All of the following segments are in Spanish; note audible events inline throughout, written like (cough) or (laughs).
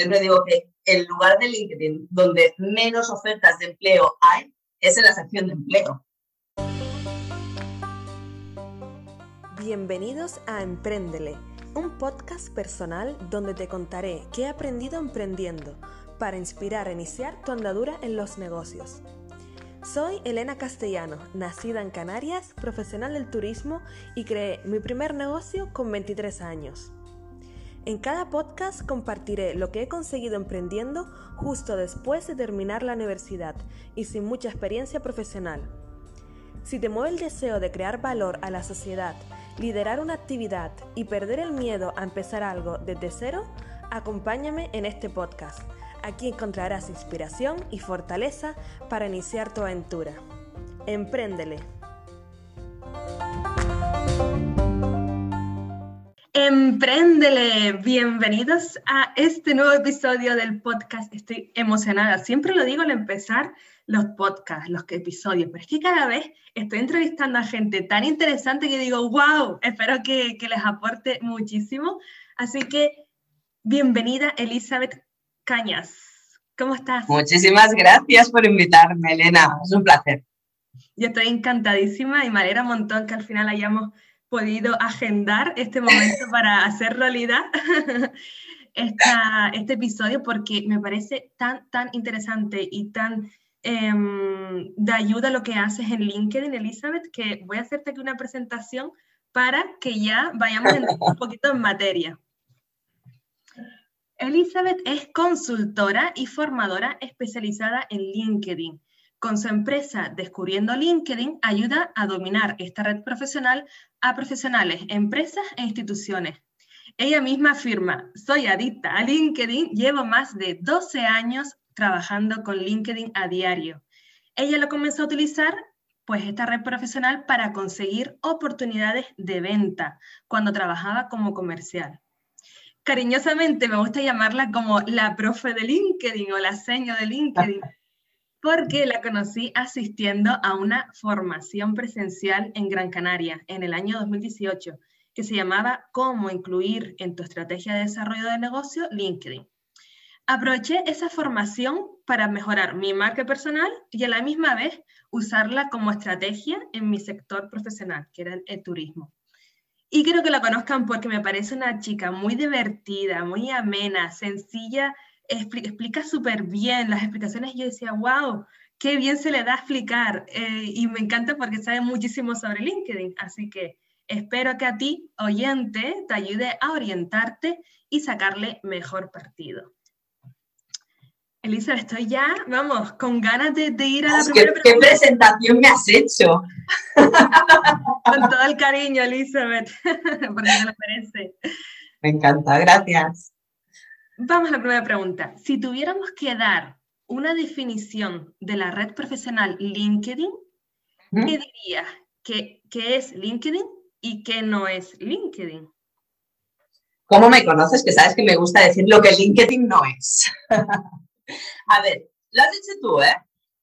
Siempre digo que el lugar de LinkedIn donde menos ofertas de empleo hay es en la sección de empleo. Bienvenidos a Emprendele, un podcast personal donde te contaré qué he aprendido emprendiendo para inspirar a iniciar tu andadura en los negocios. Soy Elena Castellano, nacida en Canarias, profesional del turismo y creé mi primer negocio con 23 años. En cada podcast compartiré lo que he conseguido emprendiendo justo después de terminar la universidad y sin mucha experiencia profesional. Si te mueve el deseo de crear valor a la sociedad, liderar una actividad y perder el miedo a empezar algo desde cero, acompáñame en este podcast Aquí encontrarás inspiración y fortaleza para iniciar tu aventura. Empréndele. Empréndele. Bienvenidos a este nuevo episodio del podcast. Estoy emocionada. Siempre lo digo al empezar los podcasts, los episodios, pero es que cada vez estoy entrevistando a gente tan interesante que digo, wow, espero que, que les aporte muchísimo. Así que, bienvenida Elizabeth Cañas. ¿Cómo estás? Muchísimas gracias por invitarme, Elena. Es un placer. Yo estoy encantadísima y me alegra un montón que al final hayamos podido agendar este momento para hacer realidad (laughs) este episodio porque me parece tan, tan interesante y tan em, de ayuda lo que haces en LinkedIn, Elizabeth, que voy a hacerte aquí una presentación para que ya vayamos un poquito en materia. Elizabeth es consultora y formadora especializada en LinkedIn. Con su empresa Descubriendo LinkedIn ayuda a dominar esta red profesional a profesionales, empresas e instituciones. Ella misma afirma, soy adicta a LinkedIn, llevo más de 12 años trabajando con LinkedIn a diario. Ella lo comenzó a utilizar pues esta red profesional para conseguir oportunidades de venta cuando trabajaba como comercial cariñosamente me gusta llamarla como la profe de LinkedIn o la seño de LinkedIn, (laughs) porque la conocí asistiendo a una formación presencial en Gran Canaria en el año 2018, que se llamaba Cómo incluir en tu estrategia de desarrollo de negocio LinkedIn. Aproveché esa formación para mejorar mi marca personal y a la misma vez usarla como estrategia en mi sector profesional, que era el turismo. Y quiero que la conozcan porque me parece una chica muy divertida, muy amena, sencilla, explica súper bien las explicaciones. Yo decía, wow, qué bien se le da a explicar. Eh, y me encanta porque sabe muchísimo sobre LinkedIn. Así que espero que a ti, oyente, te ayude a orientarte y sacarle mejor partido. Elisa, estoy ya, vamos, con ganas de, ir a la primera ¿Qué, ¿Qué presentación me has hecho? (laughs) Con todo el cariño, Elizabeth, (laughs) porque me lo merece. Me encanta, gracias. Vamos a la primera pregunta. Si tuviéramos que dar una definición de la red profesional LinkedIn, ¿qué dirías que, que es LinkedIn y qué no es LinkedIn? ¿Cómo me conoces? Que sabes que me gusta decir lo que LinkedIn no es. (laughs) A ver, lo has dicho tú, ¿eh?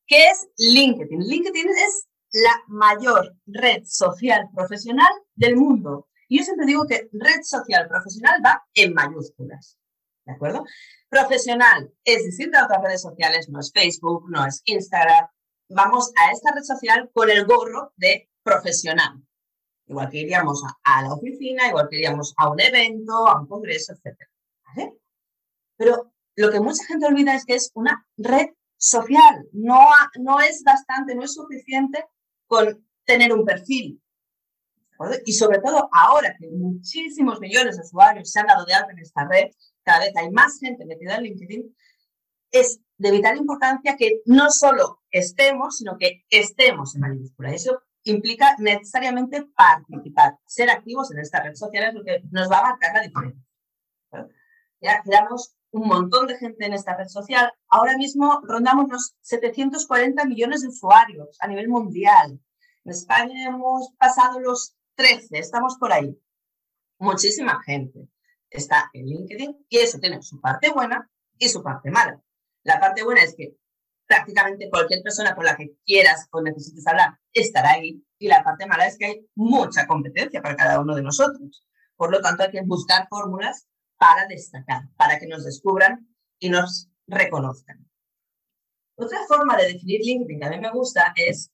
¿Qué es LinkedIn? LinkedIn es la mayor red social profesional del mundo. Y yo siempre digo que red social profesional va en mayúsculas. ¿De acuerdo? Profesional es distinta a otras redes sociales, no es Facebook, no es Instagram. Vamos a esta red social con el gorro de profesional. Igual que iríamos a, la oficina, igual que iríamos a un evento, a un congreso, etc. Pero lo que mucha gente olvida es que es una red social. No, no es bastante, no es suficiente con tener un perfil. Y sobre todo ahora que muchísimos millones de usuarios se han dado de alta en esta red, cada vez hay más gente metida en LinkedIn, es de vital importancia que no solo estemos, sino que estemos en mayúscula. Eso implica necesariamente participar, ser activos en esta red social es lo que nos va a marcar la diferencia. Ya quedamos un montón de gente en esta red social. Ahora mismo rondamos los 740 millones de usuarios a nivel mundial. En España hemos pasado los 13, estamos por ahí. Muchísima gente está en LinkedIn y eso tiene su parte buena y su parte mala. La parte buena es que prácticamente cualquier persona con la que quieras o necesites hablar estará ahí y la parte mala es que hay mucha competencia para cada uno de nosotros. Por lo tanto, hay que buscar fórmulas para destacar, para que nos descubran y nos reconozcan. Otra forma de definir LinkedIn que a mí me gusta es,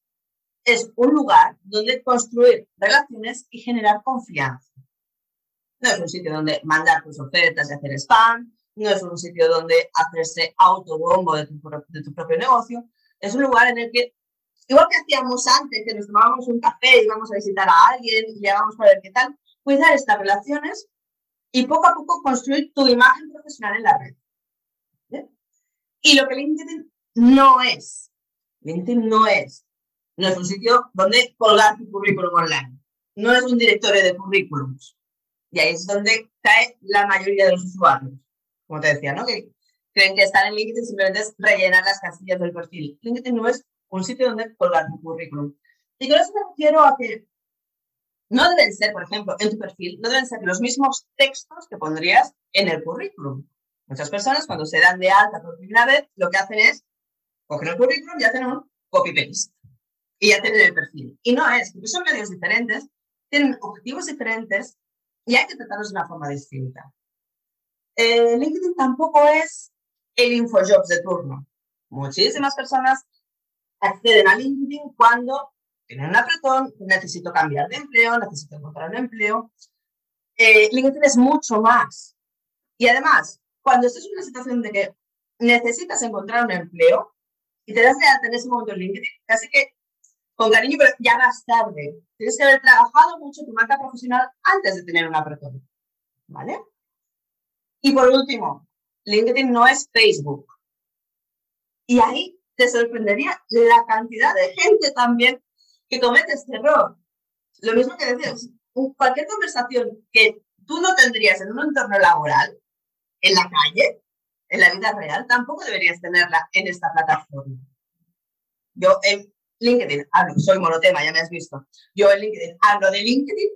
es un lugar donde construir relaciones y generar confianza. No es un sitio donde mandar tus ofertas y hacer spam, no es un sitio donde hacerse autobombo de tu, propio negocio, es un lugar en el que, igual que hacíamos antes, que nos tomábamos un café íbamos a visitar a alguien y llegamos para ver qué tal, cuidar estas relaciones y poco a poco construir tu imagen profesional en la red. Y lo que LinkedIn no es, LinkedIn no es, no es un sitio donde colgar tu currículum online, no es un directorio de currículums. Y ahí es donde cae la mayoría de los usuarios. Como te decía, ¿no? Que creen que estar en LinkedIn simplemente es rellenar las casillas del perfil. LinkedIn no es un sitio donde colgar tu currículum. Y con eso me refiero a que no deben ser, por ejemplo, en tu perfil, no deben ser los mismos textos que pondrías en el currículum. Muchas personas cuando se dan de alta por primera vez, lo que hacen es cogen el currículum y hacen un copy-paste. Y ya tienen el perfil. Y no es, porque son medios diferentes, tienen objetivos diferentes y hay que tratarlos de una forma distinta. Eh, LinkedIn tampoco es el InfoJobs de turno. Muchísimas personas acceden a LinkedIn cuando tienen un apretón, necesito cambiar de empleo, necesito encontrar un empleo. Eh, LinkedIn es mucho más. Y además, cuando estás en una situación de que necesitas encontrar un empleo y te das de alta en ese momento en LinkedIn, casi que con cariño, pero ya vas tarde. Tienes que haber trabajado mucho tu marca profesional antes de tener un apretón. ¿Vale? Y por último, LinkedIn no es Facebook. Y ahí te sorprendería la cantidad de gente también que comete este error. Lo mismo que decías, cualquier conversación que tú no tendrías en un entorno laboral, en la calle, en la vida real, tampoco deberías tenerla en esta plataforma. Yo en LinkedIn hablo, soy monotema, ya me has visto. Yo en LinkedIn hablo de LinkedIn,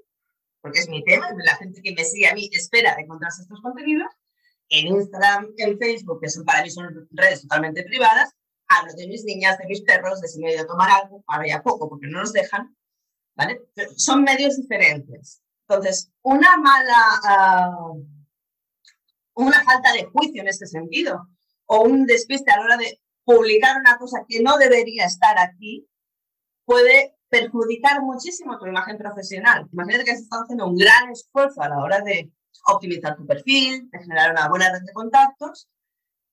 porque es mi tema, la gente que me sigue a mí espera encontrarse estos contenidos, en Instagram, en Facebook, que son para mí son redes totalmente privadas, hablo de mis niñas, de mis perros, de si me he ido a tomar algo, ahora ya poco porque no nos dejan, ¿vale? son medios diferentes. Entonces, una mala, uh, una falta de juicio en este sentido, o un despiste a la hora de publicar una cosa que no debería estar aquí, puede perjudicar muchísimo tu imagen profesional. Imagínate que estás haciendo un gran esfuerzo a la hora de optimizar tu perfil, de generar una buena red de contactos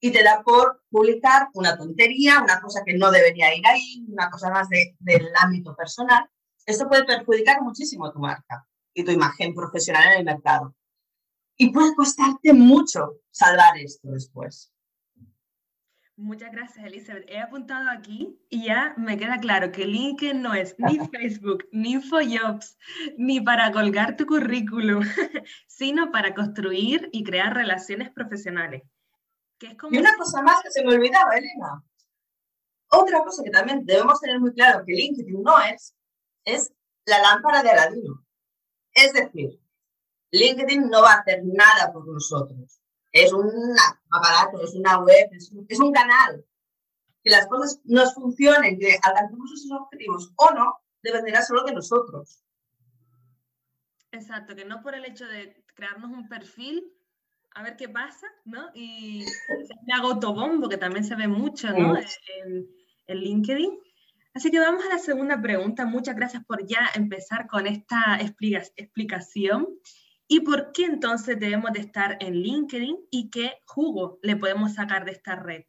y te da por publicar una tontería, una cosa que no debería ir ahí, una cosa más de, del ámbito personal. Esto puede perjudicar muchísimo tu marca y tu imagen profesional en el mercado. Y puede costarte mucho salvar esto después. Muchas gracias, Elizabeth. He apuntado aquí y ya me queda claro que LinkedIn no es ni (laughs) Facebook, ni InfoJobs, ni para colgar tu currículum, (laughs) sino para construir y crear relaciones profesionales. Y una cosa más que se me olvidaba, Elena. Otra cosa que también debemos tener muy claro que LinkedIn no es, es la lámpara de Aladino. Es decir, LinkedIn no va a hacer nada por nosotros es un aparato, es una web, es un, canal. Que las cosas nos funcionen, que alcancemos esos objetivos o no, dependerá solo de nosotros. Exacto, que no por el hecho de crearnos un perfil, a ver qué pasa, ¿no? Y me hago autobombo, que también se ve mucho, ¿no? En, en, LinkedIn. Así que vamos a la segunda pregunta. Muchas gracias por ya empezar con esta explicación. ¿Y por qué entonces debemos de estar en LinkedIn y qué jugo le podemos sacar de esta red?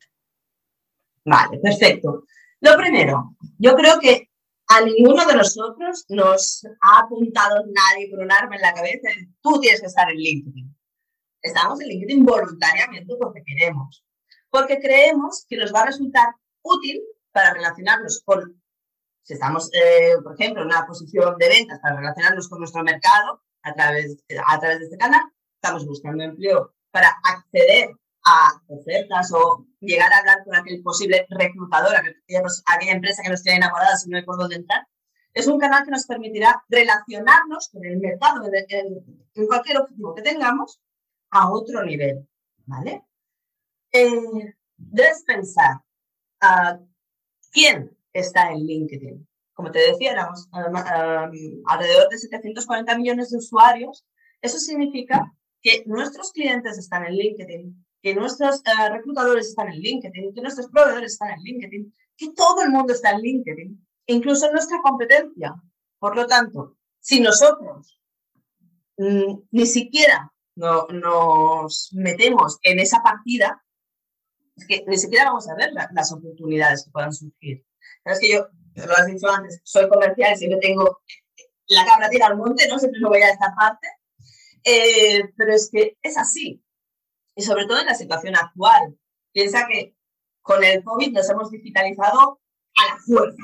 Vale, perfecto. Lo primero, yo creo que a ninguno de nosotros nos ha apuntado nadie con un arma en la cabeza tú tienes que estar en LinkedIn. Estamos en LinkedIn voluntariamente porque queremos, porque creemos que nos va a resultar útil para relacionarnos con, si estamos, eh, por ejemplo, en una posición de ventas, para relacionarnos con nuestro mercado, a través, a través de este canal, estamos buscando empleo para acceder a ofertas o llegar a hablar con aquel posible reclutador, aquella, empresa que nos tiene enamoradas y no hay por dónde entrar. Es un canal que nos permitirá relacionarnos con el mercado en, cualquier objetivo que tengamos a otro nivel, ¿vale? Eh, debes pensar, uh, ¿quién está en LinkedIn? Como te decía, éramos alrededor de 740 millones de usuarios. Eso significa que nuestros clientes están en LinkedIn, que nuestros eh, reclutadores están en LinkedIn, que nuestros proveedores están en LinkedIn, que todo el mundo está en LinkedIn, incluso nuestra competencia. Por lo tanto, si nosotros mm, ni siquiera no, nos metemos en esa partida, ni siquiera vamos a ver las oportunidades que puedan surgir. Es que yo, lo has dicho antes, soy comercial siempre tengo la cabra tira al monte, ¿no? Siempre me voy a esta parte. Eh, pero es que es así. Y sobre todo en la situación actual. Piensa que con el COVID nos hemos digitalizado a la fuerza.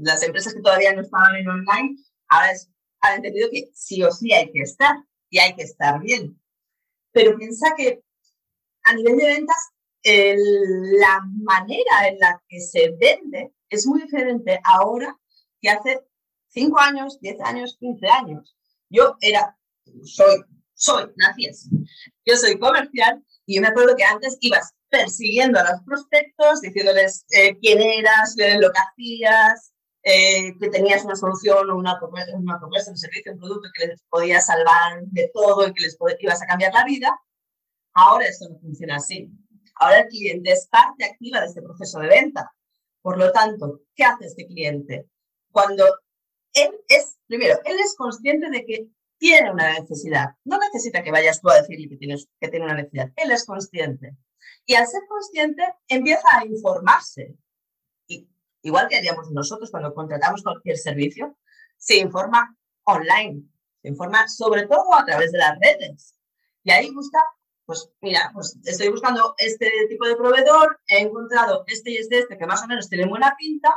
Las empresas que todavía no estaban en online, ahora han entendido que sí o sí hay que estar y hay que estar bien. Pero piensa que a nivel de ventas, la manera en la que se vende es muy diferente ahora que hace 5 años, 10 años, 15 años. Yo era, soy, soy, nací así. Yo soy comercial y yo me acuerdo que antes ibas persiguiendo a los prospectos, diciéndoles eh, quién eras, lo que hacías, eh, que tenías una solución o una una propuesta, un servicio, un producto que les podía salvar de todo y que les ibas a cambiar la vida. Ahora eso no funciona así. Ahora el cliente es parte activa de este proceso de venta. Por lo tanto, ¿qué hace este cliente? Cuando él es, primero, él es consciente de que tiene una necesidad. No necesita que vayas tú a decirle que, tienes, que tiene una necesidad. Él es consciente. Y al ser consciente, empieza a informarse. Y, igual que haríamos nosotros cuando contratamos cualquier servicio, se informa online, se informa sobre todo a través de las redes. Y ahí busca pues mira, pues estoy buscando este tipo de proveedor, he encontrado este y este, este que más o menos tiene buena pinta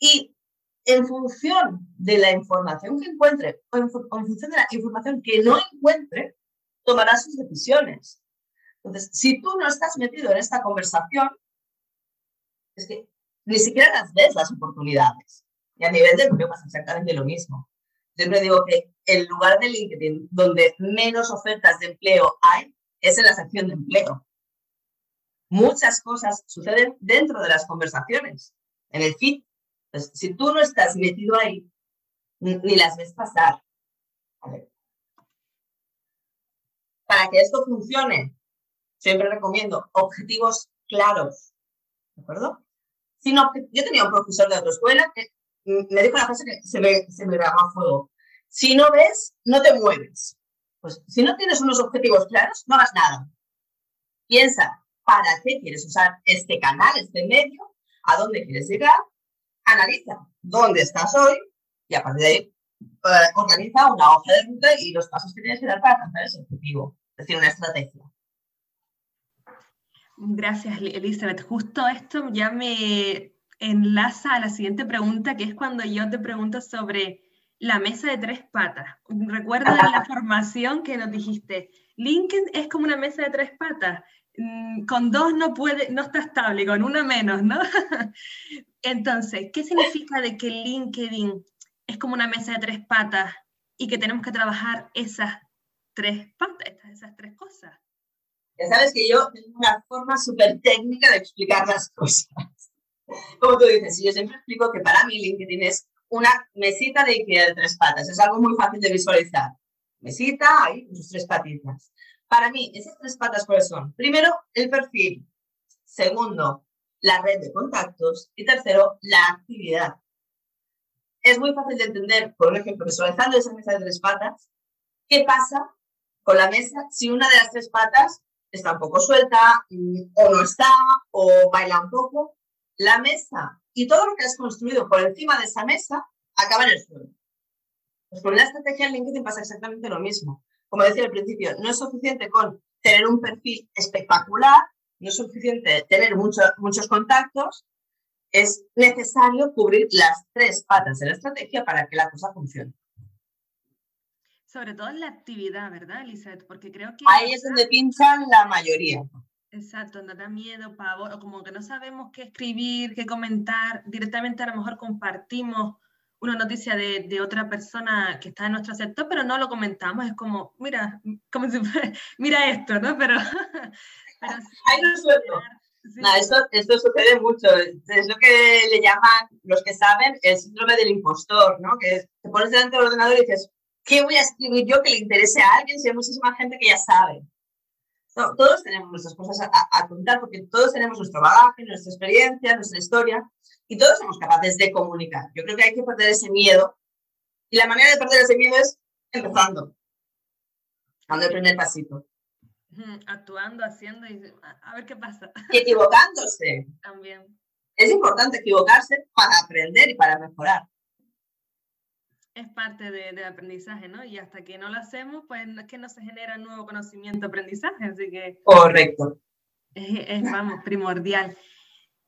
y en función de la información que encuentre o en, función de la información que no encuentre, tomará sus decisiones. Entonces, si tú no estás metido en esta conversación, es que ni siquiera las ves las oportunidades. Y a nivel de empleo pasa exactamente lo mismo. Siempre digo que el lugar de LinkedIn donde menos ofertas de empleo hay es en la sección de empleo. Muchas cosas suceden dentro de las conversaciones, en el feed. si tú no estás metido ahí, ni, las ves pasar. Para que esto funcione, siempre recomiendo objetivos claros. ¿De acuerdo? yo tenía un profesor de autoescuela que me dijo una frase que se me, se me grabó a fuego. Si no ves, no te mueves. Pues si no tienes unos objetivos claros, no hagas nada. Piensa, ¿para qué quieres usar este canal, este medio? ¿A dónde quieres llegar? Analiza dónde estás hoy y a partir de ahí eh, organiza una hoja de ruta y los pasos que tienes que dar para alcanzar ese objetivo. Es decir, una estrategia. Gracias, Elizabeth. Justo esto ya me enlaza a la siguiente pregunta, que es cuando yo te pregunto sobre la mesa de tres patas. Recuerda la formación que nos dijiste. LinkedIn es como una mesa de tres patas. Mm, con dos no puede, no está estable, con una menos, ¿no? (laughs) Entonces, ¿qué significa de que LinkedIn es como una mesa de tres patas y que tenemos que trabajar esas tres patas, esas tres cosas? Ya sabes que yo tengo una forma súper técnica de explicar las cosas. (laughs) Como tú dices, yo siempre explico que para mí LinkedIn es una mesita de Ikea de tres patas. Es algo muy fácil de visualizar. Mesita, ahí, sus tres patitas. Para mí, esas tres patas, ¿cuáles son? Primero, el perfil. Segundo, la red de contactos. Y tercero, la actividad. Es muy fácil de entender, por ejemplo, visualizando esa mesa de tres patas, qué pasa con la mesa si una de las tres patas está un poco suelta, o no está, o baila un poco. La mesa y todo lo que has construido por encima de esa mesa acaba en el suelo. Pues con la estrategia en LinkedIn pasa exactamente lo mismo. Como decía al principio, no es suficiente con tener un perfil espectacular, no es suficiente tener muchos contactos, es necesario cubrir las tres patas de la estrategia para que la cosa funcione. Sobre todo en la actividad, ¿verdad, Elizabeth? Porque creo que... Ahí es donde pinchan la mayoría. Exacto, nos da miedo, pavor, o como que no sabemos qué escribir, qué comentar. Directamente a lo mejor compartimos una noticia de, de, otra persona que está en nuestro sector, pero no lo comentamos. Es como, mira, como si (laughs) mira esto, ¿no? Pero. (laughs) pero Ahí no suelto. esto, esto sucede mucho. Es lo que le llaman, los que saben, el síndrome del impostor, ¿no? Que te pones delante del ordenador y dices, ¿qué voy a escribir yo que le interese a alguien si hay muchísima gente que ya sabe? Todos tenemos nuestras cosas a, contar porque todos tenemos nuestro bagaje, nuestra experiencia, nuestra historia y todos somos capaces de comunicar. Yo creo que hay que perder ese miedo y la manera de perder ese miedo es empezando, dando el primer pasito. Actuando, haciendo y a ver qué pasa. Y equivocándose. (laughs) También. Es importante equivocarse para aprender y para mejorar es parte del aprendizaje, ¿no? Y hasta que no lo hacemos, pues es que no se genera nuevo conocimiento, aprendizaje, así que... Correcto. Es, vamos, primordial.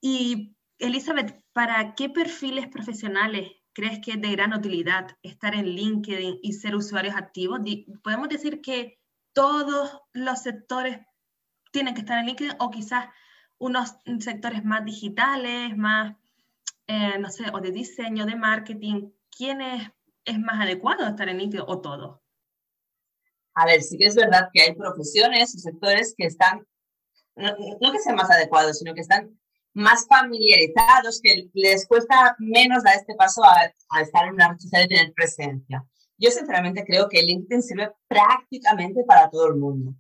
Y Elizabeth, ¿para qué perfiles profesionales crees que es de gran utilidad estar en LinkedIn y ser usuarios activos? ¿Podemos decir que todos los sectores tienen que estar en LinkedIn o quizás unos sectores más digitales, más, eh, no sé, o de diseño, de marketing? ¿Quiénes es más adecuado estar en LinkedIn o todo? A ver, sí que es verdad que hay profesiones y sectores que están, no, que sean más adecuados, sino que están más familiarizados, que les cuesta menos dar este paso a, estar en una red social y tener presencia. Yo sinceramente creo que LinkedIn sirve prácticamente para todo el mundo.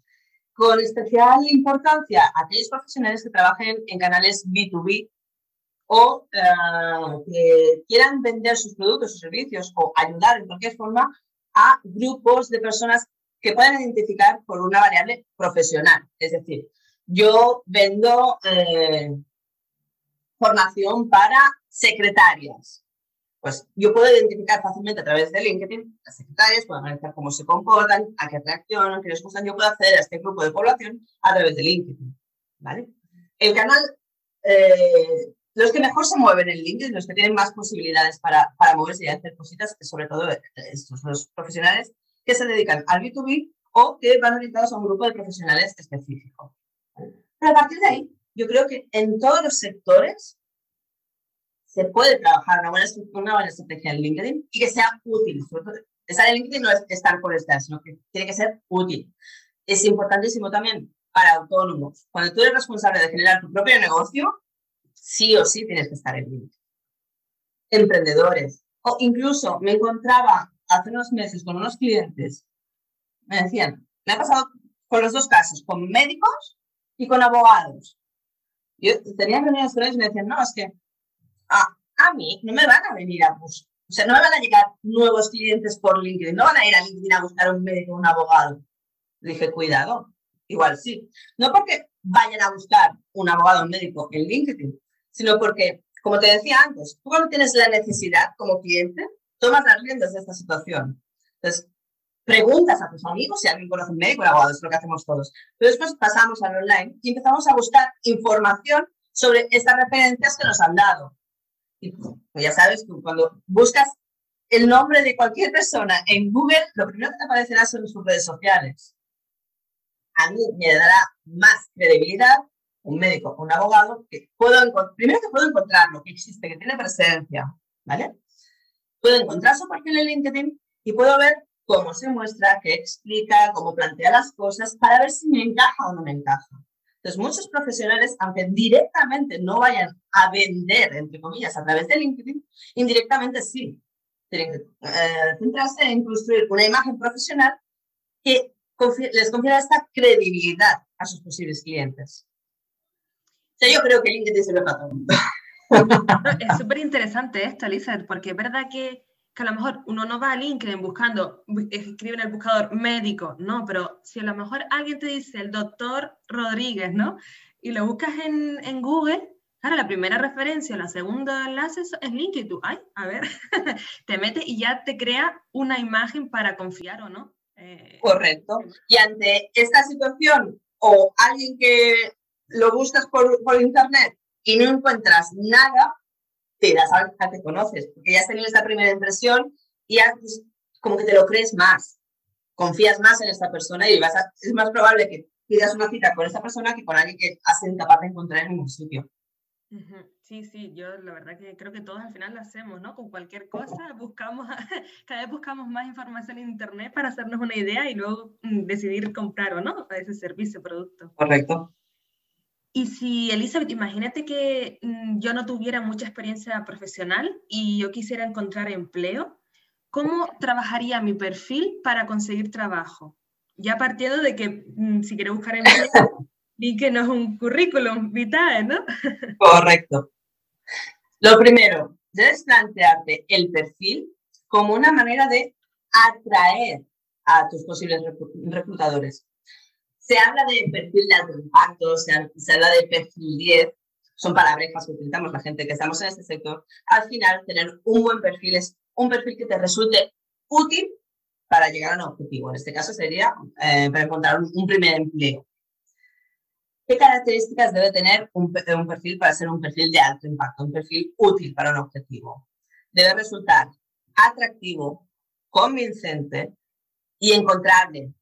Con especial importancia a aquellos profesionales que trabajen en canales B2B o eh, que quieran vender sus productos o servicios o ayudar en cualquier forma a grupos de personas que puedan identificar por una variable profesional. Es decir, yo vendo eh, formación para secretarias. Pues yo puedo identificar fácilmente a través de LinkedIn las secretarias, puedo analizar cómo se comportan, a qué reaccionan, qué les gustan. Yo puedo acceder a este grupo de población a través de LinkedIn. ¿vale? El canal eh, los que mejor se mueven en LinkedIn, los que tienen más posibilidades para, para moverse y hacer cositas, sobre todo estos, los profesionales que se dedican al B2B o que van orientados a un grupo de profesionales específico. Pero a partir de ahí, yo creo que en todos los sectores se puede trabajar una buena, una buena estrategia en LinkedIn y que sea útil. estar en LinkedIn no es estar por estar, sino que tiene que ser útil. Es importantísimo también para autónomos. Cuando tú eres responsable de generar tu propio negocio, sí o sí tienes que estar en LinkedIn. Emprendedores. O incluso me encontraba hace unos meses con unos clientes, me decían, me ha pasado con los dos casos, con médicos y con abogados. Yo tenía reuniones con ellos y me decían, no, es que a, a mí no me van a venir a buscar, o sea, no me van a llegar nuevos clientes por LinkedIn, no van a ir a LinkedIn a buscar un médico o un abogado. dije, cuidado, igual sí. No porque vayan a buscar un abogado o un médico en LinkedIn, sino porque, como te decía antes, tú cuando tienes la necesidad como cliente, tomas las riendas de esta situación. Entonces, preguntas a tus amigos si alguien conoce un médico o abogado, es lo que hacemos todos. Pero después pasamos al online y empezamos a buscar información sobre estas referencias que nos han dado. Y pues ya sabes, tú cuando buscas el nombre de cualquier persona en Google, lo primero que te aparecerá son sus redes sociales. A mí me dará más credibilidad un médico un abogado, que puedo primero que puedo encontrarlo, que existe, que tiene presencia, ¿vale? Puedo encontrar su perfil en LinkedIn y puedo ver cómo se muestra, qué explica, cómo plantea las cosas, para ver si me encaja o no me encaja. Entonces, muchos profesionales, aunque directamente no vayan a vender, entre comillas, a través de LinkedIn, indirectamente sí. Tienen que eh, centrarse en construir una imagen profesional que les confiera esta credibilidad a sus posibles clientes yo creo que LinkedIn se lo para todo (laughs) Es súper interesante esto, Elizabeth, porque es verdad que, que, a lo mejor uno no va a LinkedIn buscando, escribe en el buscador médico, no, pero si a lo mejor alguien te dice el doctor Rodríguez, ¿no? Y lo buscas en, en Google, Claro, la primera referencia, la segunda enlace es LinkedIn. Tú, ay, a ver, (laughs) te metes y ya te crea una imagen para confiar o no. Eh, Correcto. Y ante esta situación, o alguien que lo buscas por, por internet y no encuentras nada, te das a que conoces, porque ya has tenido esta primera impresión y ya pues, como que te lo crees más, confías más en esta persona y vas es más probable que pidas una cita con esa persona que con alguien que has sido capaz de encontrar en ningún sitio. Sí, sí, yo la verdad que creo que todos al final lo hacemos, ¿no? Con cualquier cosa buscamos, (laughs) cada vez buscamos más información en Internet para hacernos una idea y luego mm, decidir comprar o no ese servicio, producto. Correcto. Y si, Elizabeth, imagínate que mm, yo no tuviera mucha experiencia profesional y yo quisiera encontrar empleo, ¿cómo trabajaría mi perfil para conseguir trabajo? ya partiendo de que mm, si quieres buscar empleo, (laughs) LinkedIn no es un currículum vitae, ¿no? (laughs) Correcto. Lo primero, debes plantearte el perfil como una manera de atraer a tus posibles reclutadores. Se habla de perfil de alto impacto, se, habla de perfil 10, son palabras que utilizamos la gente que estamos en este sector. Al final, tener un buen perfil es un perfil que te resulte útil para llegar a un objetivo. En este caso sería eh, para encontrar un, primer empleo. ¿Qué características debe tener un, un, perfil para ser un perfil de alto impacto, un perfil útil para un objetivo? Debe resultar atractivo, convincente y encontrable.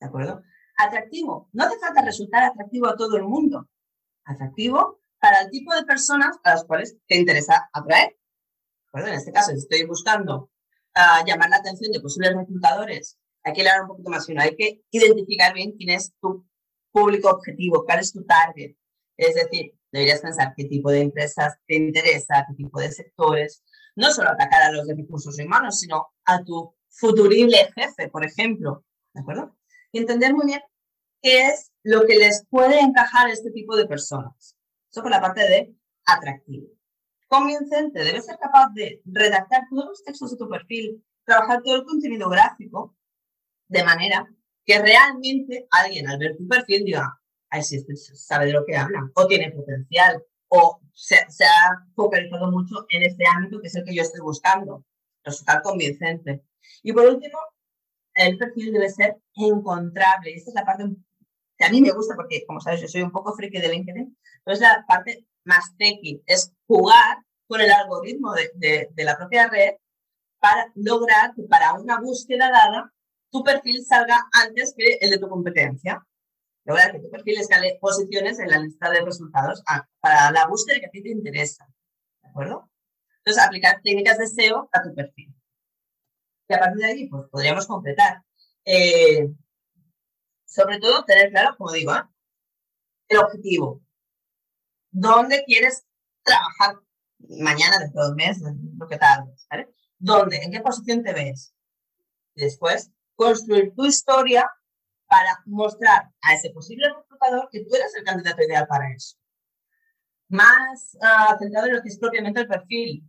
¿De acuerdo? Atractivo. No hace falta resultar atractivo a todo el mundo. Atractivo para el tipo de personas a las cuales te interesa atraer. ¿De En este caso, si estoy buscando llamar la atención de posibles reclutadores, hay que hablar un poquito más fino, hay que identificar bien quién es tu público objetivo, cuál es tu target. Es decir, deberías pensar qué tipo de empresas te interesa, qué tipo de sectores, no solo atacar a los de recursos humanos, sino a tu futurible jefe, por ejemplo, ¿de acuerdo? Y entender muy bien qué es lo que les puede encajar a este tipo de personas. Eso por la parte de atractivo convincente, debes ser capaz de redactar todos los textos de tu perfil, trabajar todo el contenido gráfico, de manera que realmente alguien al ver tu perfil diga, ay, si este sabe de lo que habla, o tiene potencial, o se, ha focalizado mucho en este ámbito que es el que yo estoy buscando. Resultar convincente. Y por último, el perfil debe ser encontrable. Esta es la parte que a mí me gusta porque, como sabes, yo soy un poco friki de LinkedIn, pero es la parte más techy, es jugar con el algoritmo de, la propia red para lograr que para una búsqueda dada tu perfil salga antes que el de tu competencia. Lograr que tu perfil escale posiciones en la lista de resultados para la búsqueda que a ti te interesa. ¿De acuerdo? Entonces, aplicar técnicas de SEO a tu perfil. Y a partir de ahí, pues podríamos completar. Eh, sobre todo, tener claro, como digo, ¿eh? el objetivo dónde quieres trabajar mañana, dentro de un mes, lo que tardes, ¿vale? ¿Dónde? ¿En qué posición te ves? después, construir tu historia para mostrar a ese posible reclutador que tú eres el candidato ideal para eso. Más uh, centrado en lo que es propiamente el perfil.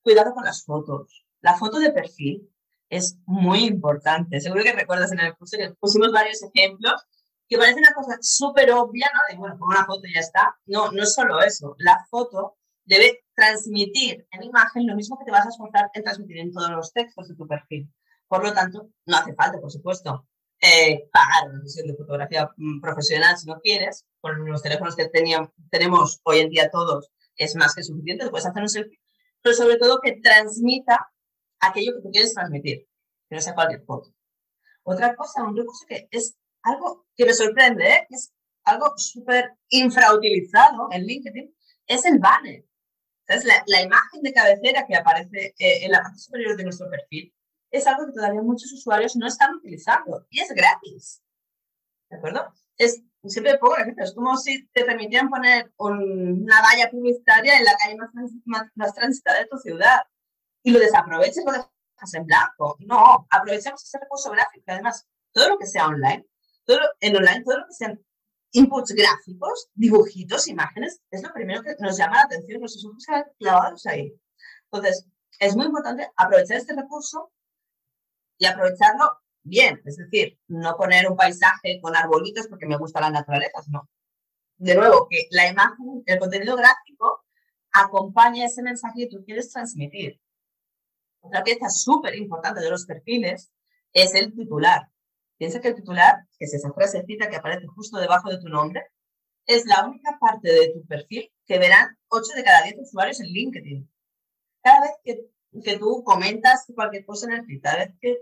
Cuidado con las fotos. La foto de perfil es muy importante. Seguro que recuerdas en el curso que pusimos varios ejemplos que parece una cosa súper obvia, ¿no? De, bueno, pongo una foto ya está. No, no es solo eso. La foto debe transmitir en imagen lo mismo que te vas a esforzar en transmitir en todos los textos de tu perfil. Por lo tanto, no hace falta, por supuesto, eh, pagar una sesión de fotografía mm, profesional si no quieres. Con los teléfonos que teníamos, tenemos hoy en día todos, es más que suficiente, puedes hacer un selfie, pero sobre todo que transmita aquello que tú quieres transmitir, que no sea cualquier foto. Otra cosa, un recurso que es algo que me sorprende, ¿eh? que es algo súper infrautilizado en LinkedIn, es el banner. es La, la, imagen de cabecera que aparece eh, en la parte superior de nuestro perfil es algo que todavía muchos usuarios no están utilizando y es gratis. ¿De acuerdo? Es, siempre pongo ejemplo, es como si te permitieran poner una valla publicitaria en la calle más, más, más transitada de tu ciudad y lo desaproveches, lo dejas en blanco. No, aprovechemos ese recurso gráfico. Además, todo lo que sea online todo, en online, todo lo que sean inputs gráficos, dibujitos, imágenes, es lo primero que nos llama la atención, nuestros ojos clavados ahí. Entonces, es muy importante aprovechar este recurso y aprovecharlo bien, es decir, no poner un paisaje con arbolitos porque me gusta la naturaleza, no. De nuevo, que la imagen, el contenido gráfico acompaña ese mensaje que tú quieres transmitir. Otra pieza súper importante de los perfiles es el titular. Piensa que el titular, que es esa frasecita que aparece justo debajo de tu nombre, es la única parte de tu perfil que verán 8 de cada 10 usuarios en LinkedIn. Cada vez que, que tú comentas cualquier cosa en el feed, cada vez que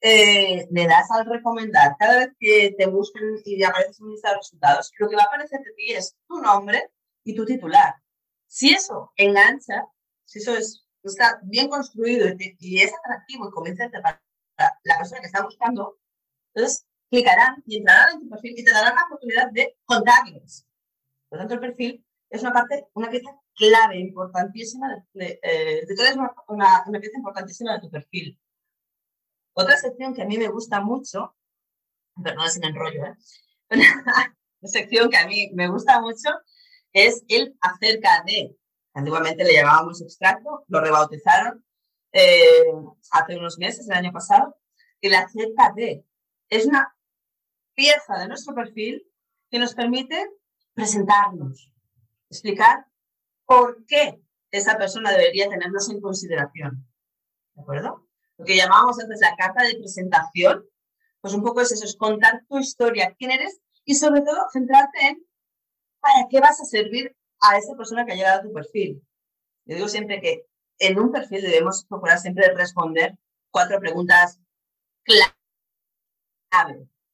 eh, le das al recomendar, cada vez que te buscan y apareces en lista de resultados, lo que va a aparecer de ti es tu nombre y tu titular. Si eso engancha, si eso es, está bien construido y, es atractivo y convincente para la persona que está buscando, entonces, clicarán y entrarán en tu perfil y te darán la oportunidad de contarles. Por lo tanto, el perfil es una parte, una pieza clave, importantísima, de, eh, de, es una, una, pieza importantísima de tu perfil. Otra sección que a mí me gusta mucho perdón si me enrollo, ¿eh? (laughs) una sección que a mí me gusta mucho es el acerca de, antiguamente le llamábamos extracto, lo rebautizaron eh, hace unos meses, el año pasado, el acerca de es una pieza de nuestro perfil que nos permite presentarnos, explicar por qué esa persona debería tenernos en consideración. ¿De acuerdo? Lo que llamábamos antes la carta de presentación, pues un poco es eso, es contar tu historia, quién eres y sobre todo centrarte en para qué vas a servir a esa persona que ha llegado a tu perfil. Yo digo siempre que en un perfil debemos procurar siempre responder cuatro preguntas clave,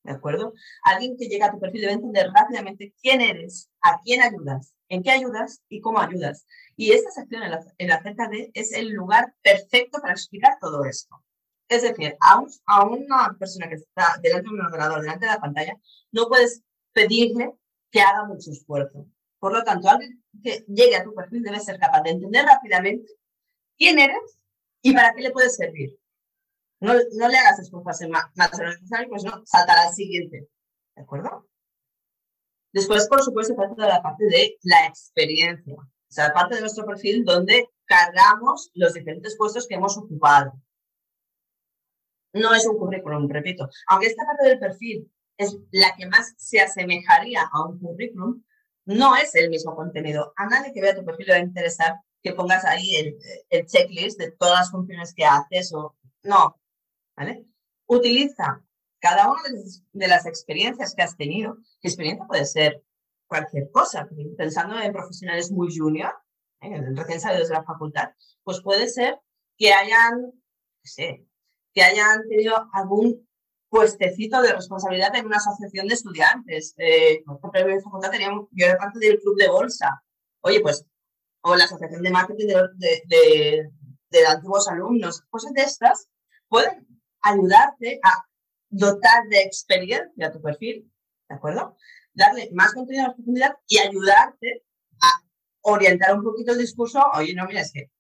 ¿de acuerdo? Alguien que llega a tu perfil debe entender rápidamente quién eres, a quién ayudas, en qué ayudas y cómo ayudas. Y esta sección en la, en de es el lugar perfecto para explicar todo esto. Es decir, a, a una persona que está delante de un ordenador, delante de la pantalla, no puedes pedirle que haga mucho esfuerzo. Por lo tanto, alguien que llegue a tu perfil debe ser capaz de entender rápidamente quién eres y para qué le puedes servir. No, no le hagas esfuerzos más, más pues no, saltará al siguiente. ¿De acuerdo? Después, por supuesto, de la parte de la experiencia. O sea, la parte de nuestro perfil donde cargamos los diferentes puestos que hemos ocupado. No es un currículum, repito. Aunque esta parte del perfil es la que más se asemejaría a un currículum, no es el mismo contenido. A nadie que vea tu perfil le va a interesar que pongas ahí el, checklist de todas las funciones que haces o no, ¿vale? Utiliza cada una de las experiencias que has tenido. experiencia puede ser cualquier cosa. Pensando en profesionales muy junior, ¿eh? recién salidos de la facultad, pues puede ser que hayan, que hayan tenido algún puestecito de responsabilidad en una asociación de estudiantes. Eh, por ejemplo, en mi facultad yo era parte del club de bolsa. Oye, pues, o la asociación de marketing de, de, de, antiguos alumnos. Cosas de estas pueden ayudarte a dotar de experiencia a tu perfil, ¿de acuerdo? Darle más contenido a profundidad y ayudarte a orientar un poquito el discurso. Oye, no, mira, es que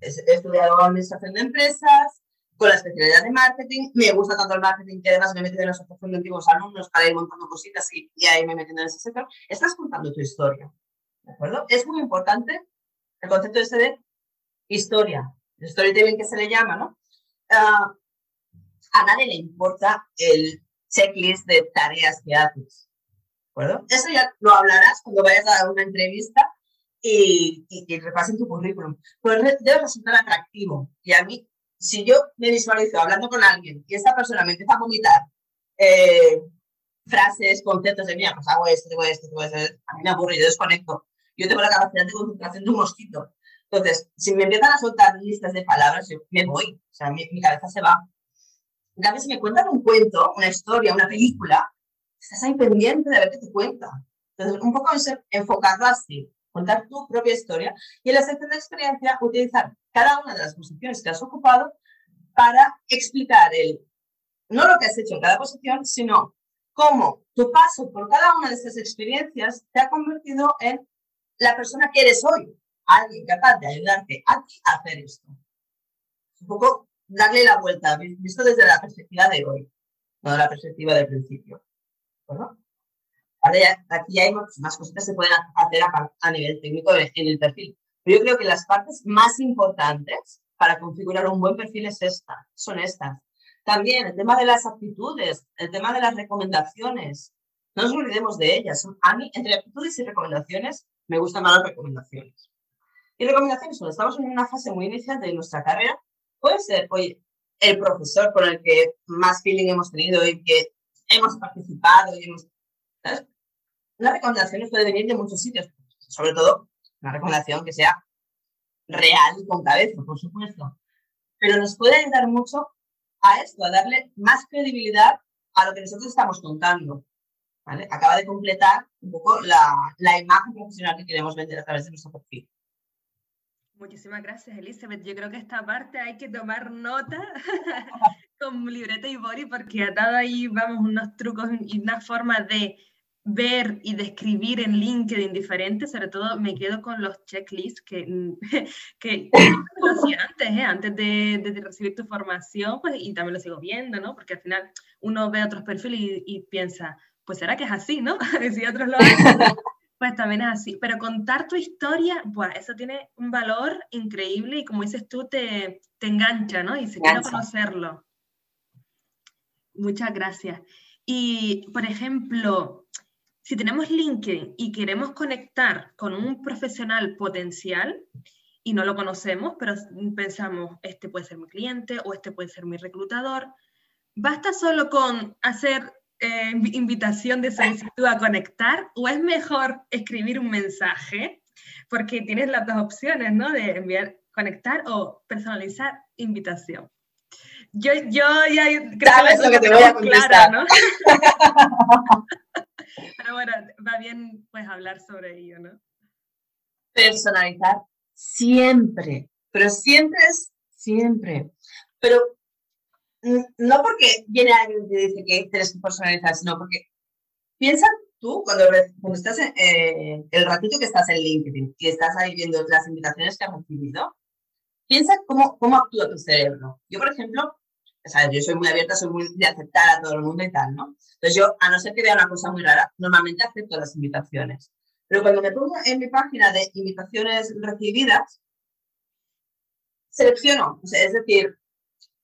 he estudiado administración de empresas, con la especialidad de marketing. Me gusta tanto el marketing que además me he metido en la asociación de antiguos alumnos para ir montando cositas y, ahí me he en ese sector. Estás contando tu historia, ¿de acuerdo? Es muy importante el concepto de historia, el storytelling que se le llama, ¿no? Uh, a nadie le importa el checklist de tareas que haces, ¿de acuerdo? Eso ya lo hablarás cuando vayas a dar una entrevista y, y, y repasen tu currículum. Pero debe resultar atractivo. Y a mí si yo me visualizo hablando con alguien y esta persona me empieza a vomitar eh, frases, conceptos de mía, pues hago esto, tengo esto, tengo esto, a mí me aburre, yo desconecto. Yo tengo la capacidad de concentración de un mosquito. Entonces, si me empiezan a soltar listas de palabras, yo me voy, o sea, mi, cabeza se va. En cambio, si me cuentan un cuento, una historia, una película, estás ahí pendiente de ver qué te cuenta. Entonces, un poco enfocarlo así contar tu propia historia y en la sección de experiencia utilizar cada una de las posiciones que has ocupado para explicar el, no lo que has hecho en cada posición, sino cómo tu paso por cada una de estas experiencias te ha convertido en la persona que eres hoy, alguien capaz de ayudarte a ti a hacer esto. Un poco darle la vuelta, visto desde la perspectiva de hoy, no de la perspectiva del principio. ¿Verdad? aquí hay más cositas que se pueden hacer a, nivel técnico en el perfil. Pero yo creo que las partes más importantes para configurar un buen perfil es esta, son estas. También el tema de las aptitudes, el tema de las recomendaciones. No nos olvidemos de ellas. A mí, entre aptitudes y recomendaciones, me gustan más las recomendaciones. Y recomendaciones, cuando estamos en una fase muy inicial de nuestra carrera, puede ser, oye, el profesor con el que más feeling hemos tenido y que hemos participado y hemos... ¿sabes? Una recomendación puede venir de muchos sitios, sobre todo una recomendación que sea real y con cabeza, por supuesto. Pero nos puede ayudar mucho a esto, a darle más credibilidad a lo que nosotros estamos contando. ¿vale? Acaba de completar un poco la, la imagen profesional que queremos vender a través de nuestro perfil. Muchísimas gracias, Elizabeth. Yo creo que esta parte hay que tomar nota (laughs) con libreta y body porque ha dado ahí, vamos, unos trucos y una forma de ver y describir en LinkedIn diferente, sobre todo me quedo con los checklists que, (laughs) que, lo hacía antes, ¿eh? antes de, recibir tu formación, pues, y también lo sigo viendo, ¿no? Porque al final uno ve otros perfiles y, piensa, pues será que es así, ¿no? (laughs) si otros lo hacen, pues también es así. Pero contar tu historia, pues eso tiene un valor increíble y como dices tú, te, te engancha, ¿no? Y se quiere conocerlo. Muchas gracias. Y, por ejemplo, si tenemos LinkedIn y queremos conectar con un profesional potencial y no lo conocemos, pero pensamos, este puede ser mi cliente o este puede ser mi reclutador, ¿basta solo con hacer eh, invitación de solicitud a conectar o es mejor escribir un mensaje? Porque tienes las dos opciones, ¿no? De enviar, conectar o personalizar invitación. Yo, yo ya Sabes lo que te voy a contestar. ¿no? (laughs) Pero bueno, va bien pues hablar sobre ello, ¿no? Personalizar siempre, pero siempre es siempre. Pero no porque viene alguien y te dice que tienes que personalizar, sino porque piensa tú cuando, estás eh, el ratito que estás en LinkedIn y estás ahí viendo las invitaciones que has recibido, piensa cómo, cómo actúa tu cerebro. Yo, por ejemplo, yo soy muy abierta, soy muy de aceptar a todo el mundo y tal, ¿no? Entonces yo, a no ser que vea una cosa muy rara, normalmente acepto las invitaciones. Pero cuando me pongo en mi página de invitaciones recibidas, selecciono, es decir,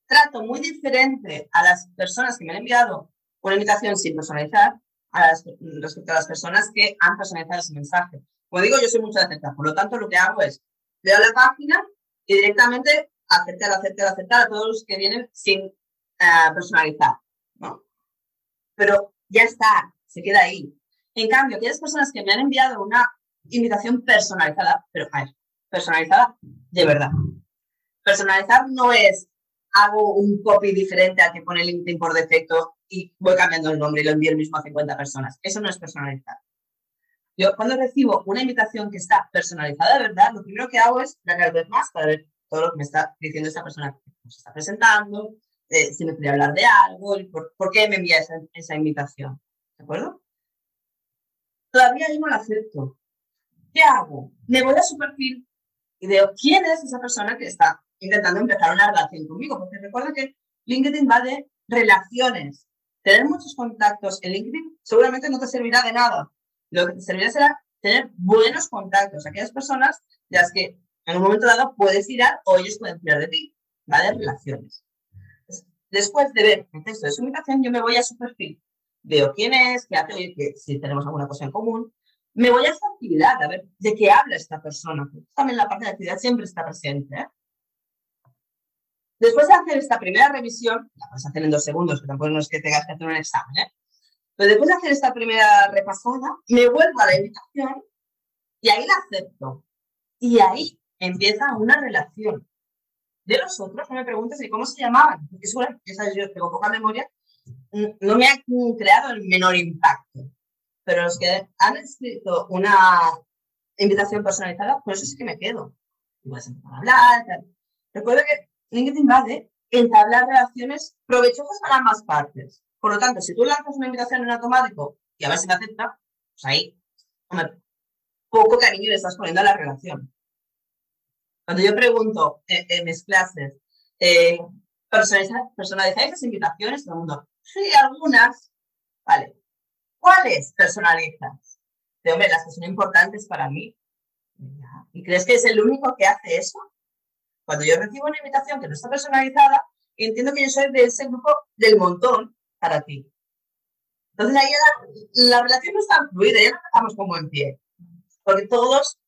trato muy diferente a las personas que me han enviado una invitación sin personalizar respecto a las personas que han personalizado ese mensaje. Como digo, yo soy mucho de aceptar, por lo tanto lo que hago es, veo la página y directamente aceptar, aceptar, aceptar a todos los que vienen sin uh, personalizar, ¿no? Pero ya está, se queda ahí. En cambio, aquellas personas que me han enviado una invitación personalizada, pero a ver, personalizada de verdad. Personalizar no es hago un copy diferente al que pone LinkedIn por defecto y voy cambiando el nombre y lo envío el mismo a 50 personas. Eso no es personalizar. Yo cuando recibo una invitación que está personalizada de verdad, lo primero que hago es dar vez más para ver todo lo que me está diciendo esta persona que se está presentando, eh, si me quiere hablar de algo, por, qué me envía esa, invitación. ¿De acuerdo? Todavía yo no la acepto. ¿Qué hago? Me voy a su perfil y veo quién es esa persona que está intentando empezar una relación conmigo, porque recuerda que LinkedIn va de relaciones. Tener muchos contactos en LinkedIn seguramente no te servirá de nada. Lo que te servirá será tener buenos contactos, aquellas personas de las que en un momento dado puedes tirar o ellos pueden tirar de ti, ¿vale? Relaciones. Después de ver el texto de su invitación, yo me voy a su perfil, veo quién es, qué hace, que, si tenemos alguna cosa en común, me voy a su actividad, a ver de qué habla esta persona. También la parte de actividad siempre está presente. ¿eh? Después de hacer esta primera revisión, la puedes hacer en dos segundos, que tampoco no es que tengas que hacer un examen, ¿eh? Pero después de hacer esta primera repasada, me vuelvo a la invitación y ahí la acepto. Y ahí empieza una relación. De los otros, no me preguntes ni cómo se llamaban, porque seguro que yo tengo poca memoria, no me ha creado el menor impacto. Pero los que han escrito una invitación personalizada, pues eso sí que me quedo. Y voy a hablar. Recuerda que LinkedIn va de entablar relaciones provechosas para ambas partes. Por lo tanto, si tú lanzas una invitación en automático y a ver si acepta, pues ahí, poco cariño le estás poniendo a la relación. Cuando yo pregunto en, mis clases, eh, ¿personalizáis las invitaciones? Todo el mundo, sí, algunas. Vale. ¿Cuáles personalizas? De hombre, las que son importantes para mí. ¿Y crees que es el único que hace eso? Cuando yo recibo una invitación que no está personalizada, entiendo que yo soy de ese grupo del montón para ti. Entonces ahí la, relación no está fluida, ya no estamos como en pie. Porque todos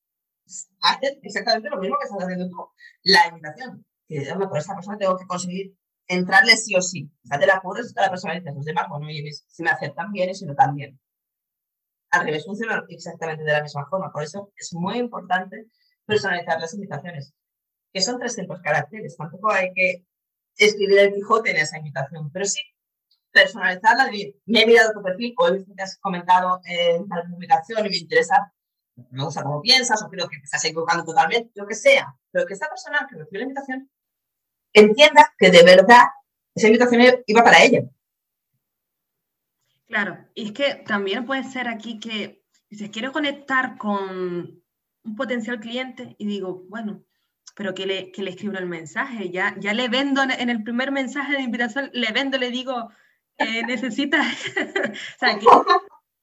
hacen exactamente lo mismo que estás haciendo tú. La invitación. Que con esta persona tengo que conseguir entrarle sí o sí. Sea, te la cubres a la persona y dices, los demás, bueno, si me aceptan bien y si no también. Al revés, funciona exactamente de la misma forma. Por eso es muy importante personalizar las invitaciones, que son 300 caracteres. Tampoco hay que escribir el Quijote en esa invitación, pero sí personalizarla. Me he mirado tu perfil o he visto que has comentado en la publicación y me interesa me gusta cómo piensas o creo que te estás equivocando totalmente, lo que sea, pero que esta persona que recibe la invitación entienda que de verdad esa invitación iba para ella. Claro, y es que también puede ser aquí que dices, quiero conectar con un potencial cliente y digo, bueno, pero que le, que escribo el mensaje, ya, ya le vendo en el primer mensaje de invitación, le vendo, le digo, eh, necesitas, (laughs) o sea,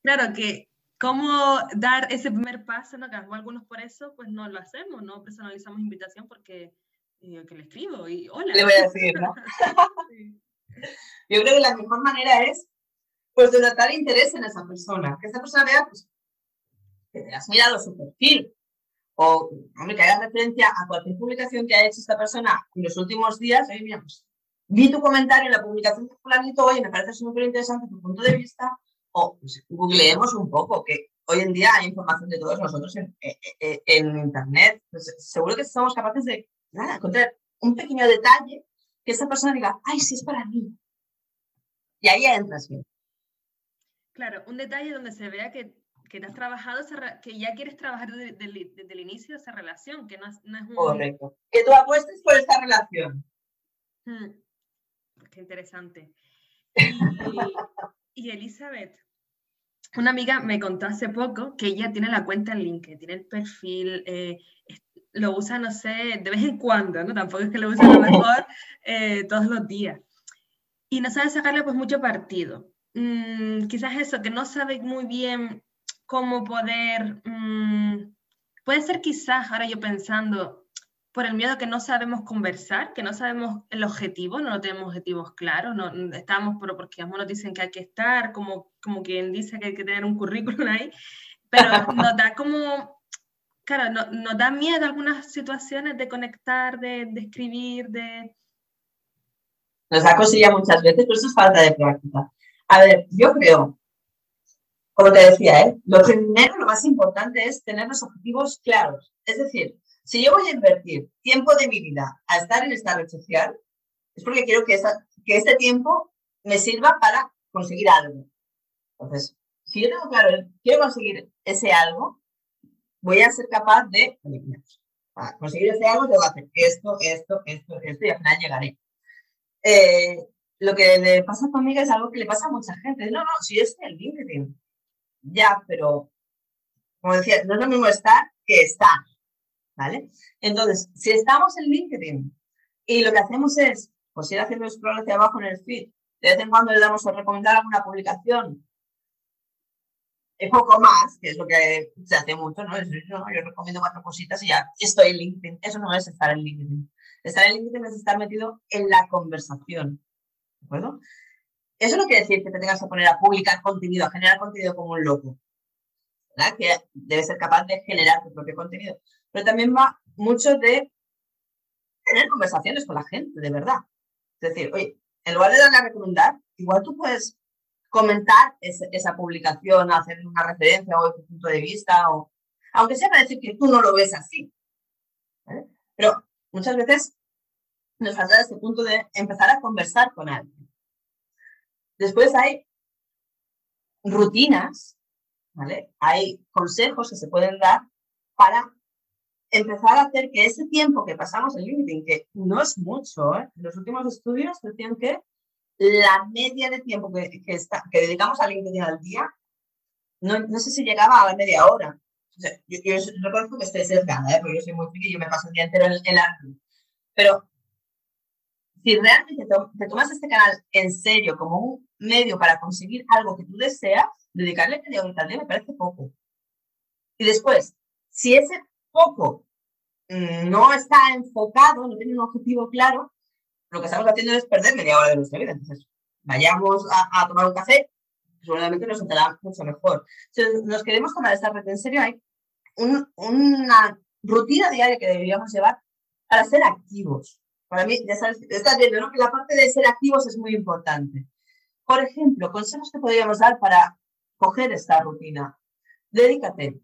claro que cómo dar ese primer paso, ¿no? Que algunos por eso, pues no lo hacemos, no personalizamos invitación porque eh, que le escribo y hola. Le voy a decir, ¿no? (laughs) Yo creo que la mejor manera es, pues, denotar interés en esa persona, que esa persona vea, pues, que te has mirado su perfil, o, hombre, que hagas referencia a cualquier publicación que haya hecho esta persona en los últimos días, oye, mira, pues, vi tu comentario en la publicación de fulanito, oye, me parece súper interesante tu punto de vista, o pues, googleemos un poco, que hoy en día hay información de todos nosotros en, en, Internet. Pues, seguro que somos capaces de encontrar un pequeño detalle que esa persona diga, ay, sí es para mí. Y ahí entras bien. Claro, un detalle donde se vea que, que te has trabajado, que ya quieres trabajar desde, el inicio de esa relación, que no es, no es un... Correcto. Que tú apuestes por esta relación. Hmm. Qué interesante. (laughs) Y, Elizabeth, una amiga me contó hace poco que ella tiene la cuenta en LinkedIn, tiene el perfil, eh, lo usa, no sé, de vez en cuando, ¿no? Tampoco es que lo use a lo mejor eh, todos los días. Y no sabe sacarle pues mucho partido. Mm, quizás eso, que no sabe muy bien cómo poder... Mm, puede ser quizás, ahora yo pensando, por el miedo que no sabemos conversar, que no sabemos el objetivo, no tenemos objetivos claros, no, estamos por, porque nos dicen que hay que estar, como, como quien dice que hay que tener un currículum ahí, pero (laughs) nos da como, claro, nos, nos da miedo algunas situaciones de conectar, de, de escribir, de... Nos da cosilla muchas veces, pero eso es falta de práctica. A ver, yo creo, como te decía, ¿eh? lo primero, lo más importante es tener los objetivos claros. Es decir, si yo voy a invertir tiempo de mi vida a estar en esta red social, es porque quiero que, que este tiempo me sirva para conseguir algo. Entonces, si yo tengo claro, quiero conseguir ese algo, voy a ser capaz de, para conseguir ese algo, tengo que hacer esto, esto, esto, esto, y al final llegaré. Eh, lo que le pasa a tu amiga es algo que le pasa a mucha gente. No, no, si yo estoy en LinkedIn. Ya, pero, como decía, no es lo mismo estar que estar. ¿Vale? Entonces, si estamos en LinkedIn y lo que hacemos es, pues ir haciendo scroll hacia abajo en el feed, de vez en cuando le damos a recomendar alguna publicación, es poco más, que es lo que se hace mucho, ¿no? yo recomiendo cuatro cositas y ya estoy en LinkedIn. Eso no es estar en LinkedIn. Estar en LinkedIn es estar metido en la conversación, ¿de acuerdo? Eso no quiere decir que te tengas que poner a publicar contenido, a generar contenido como un loco, Que debes ser capaz de generar tu propio contenido pero también va mucho de tener conversaciones con la gente, de verdad. Es decir, oye, en lugar de darle a recomendar, igual tú puedes comentar esa publicación, hacer una referencia o tu punto de vista, o aunque sea para decir que tú no lo ves así. Pero muchas veces nos falta este punto de empezar a conversar con alguien. Después hay rutinas, ¿vale? Hay consejos que se pueden dar para empezar a hacer que ese tiempo que pasamos en LinkedIn, que no es mucho, ¿eh? los últimos estudios decían que la media de tiempo que, que, está, que dedicamos a LinkedIn al día, no, no, sé si llegaba a la media hora. O sea, yo, yo, reconozco que estoy sesgada, ¿eh? porque yo soy muy friki y yo me paso el día entero en, en la... Pero si realmente te tomas este canal en serio como un medio para conseguir algo que tú deseas, dedicarle media hora al día me parece poco. Y después, si ese poco mm, no está enfocado, no tiene un objetivo claro, lo que estamos haciendo es perder media hora de nuestra vida. Entonces, vayamos a, tomar un café, seguramente nos sentará mucho mejor. Si nos queremos tomar esta red en serio, hay una rutina diaria que deberíamos llevar para ser activos. Para mí, ya sabes, estás viendo ¿no? que la parte de ser activos es muy importante. Por ejemplo, consejos que podríamos dar para coger esta rutina. Dedícate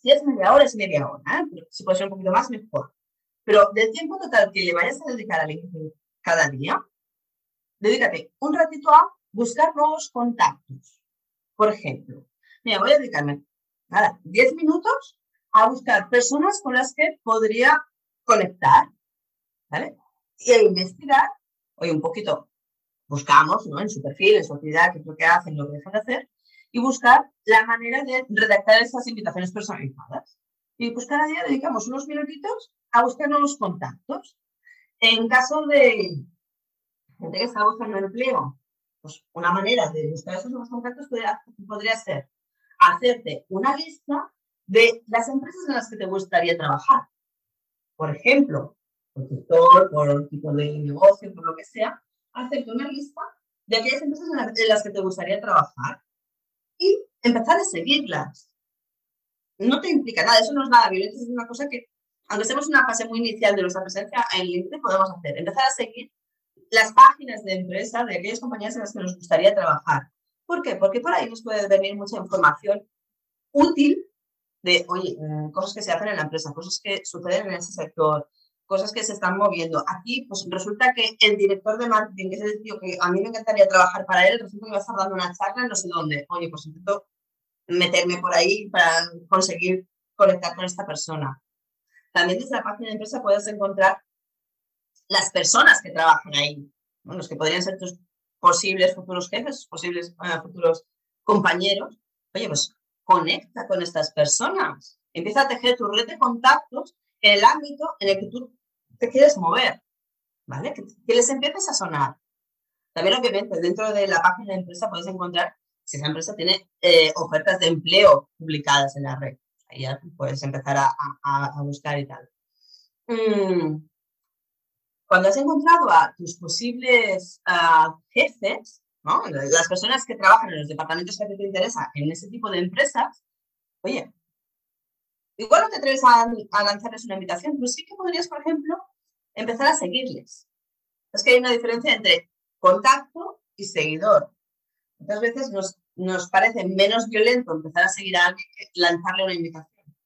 si es media hora, es media hora. ¿eh? si puede ser un poquito más, mejor. Pero del tiempo total que le vayas a dedicar a LinkedIn cada día, dedícate un ratito a buscar nuevos contactos. Por ejemplo, mira, voy a dedicarme nada, 10 minutos a buscar personas con las que podría conectar, ¿vale? Y a investigar, oye, un poquito, buscamos ¿no? en su perfil, en su actividad, qué es lo que hacen, lo que dejan de hacer, y buscar la manera de redactar esas invitaciones personalizadas. Y pues cada día dedicamos unos minutitos a buscar nuevos contactos. En caso de gente que está buscando empleo, pues una manera de buscar esos nuevos contactos podría, podría ser hacerte una lista de las empresas en las que te gustaría trabajar. Por ejemplo, por sector, por tipo de negocio, por lo que sea, hacerte una lista de aquellas empresas en las que te gustaría trabajar y empezar a seguirlas. No te implica nada, eso no es nada violento, es una cosa que, aunque estemos en una fase muy inicial de nuestra presencia en LinkedIn, podemos hacer. Empezar a seguir las páginas de empresa de aquellas compañías en las que nos gustaría trabajar. ¿Por qué? Porque por ahí nos puede venir mucha información útil de, oye, mm, cosas que se hacen en la empresa, cosas que suceden en ese sector, cosas que se están moviendo. Aquí, pues resulta que el director de marketing, que es el tío que a mí me encantaría trabajar para él, resulta que va a estar dando una charla no sé dónde. Oye, pues intento meterme por ahí para conseguir conectar con esta persona. También desde la página de empresa puedes encontrar las personas que trabajan ahí, los que podrían ser tus posibles futuros jefes, posibles eh, futuros compañeros. Oye, pues conecta con estas personas. Empieza a tejer tu red de contactos en el ámbito en el que tú te quieres mover, ¿vale? Que, les empieces a sonar. También, obviamente, dentro de la página de empresa puedes encontrar si esa empresa tiene eh, ofertas de empleo publicadas en la red. Ahí ya puedes empezar a, a, buscar y tal. Mm. Cuando has encontrado a tus posibles jefes, ¿no? las personas que trabajan en los departamentos que te interesa en ese tipo de empresas, oye, Igual no te atreves a, lanzarles una invitación, pero sí que podrías, por ejemplo, empezar a seguirles. Es que hay una diferencia entre contacto y seguidor. Muchas veces nos, nos parece menos violento empezar a seguir a alguien que lanzarle una invitación.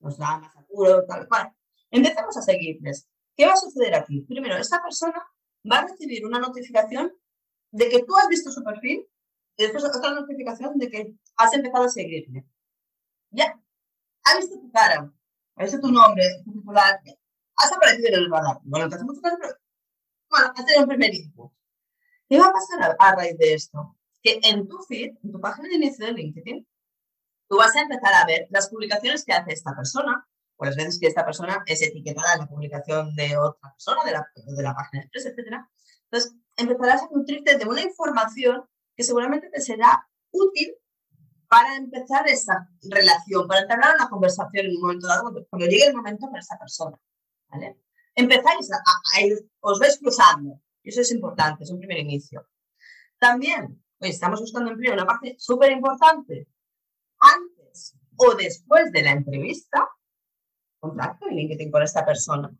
Nos da más apuro, tal cual. Empezamos a seguirles. ¿Qué va a suceder aquí? Primero, esta persona va a recibir una notificación de que tú has visto su perfil y después otra notificación de que has empezado a seguirle. Ya, ha visto tu cara, ha visto tu nombre, tu titular, has aparecido en el radar. Bueno, te hacemos caso, pero bueno, hacer un primer input. ¿Qué va a pasar a, raíz de esto? Que en tu feed, en tu página de inicio de LinkedIn, tú vas a empezar a ver las publicaciones que hace esta persona, o las veces que esta persona es etiquetada en la publicación de otra persona, de la, de la página de empresa, etc. Entonces, empezarás a nutrirte de una información que seguramente te será útil para empezar esa relación, para entablar una conversación en un momento dado, cuando llegue el momento para esa persona. Empezáis os vais cruzando, y eso es importante, es un primer inicio. También, estamos buscando empleo, una parte súper importante, antes o después de la entrevista, contacto en LinkedIn con esta persona.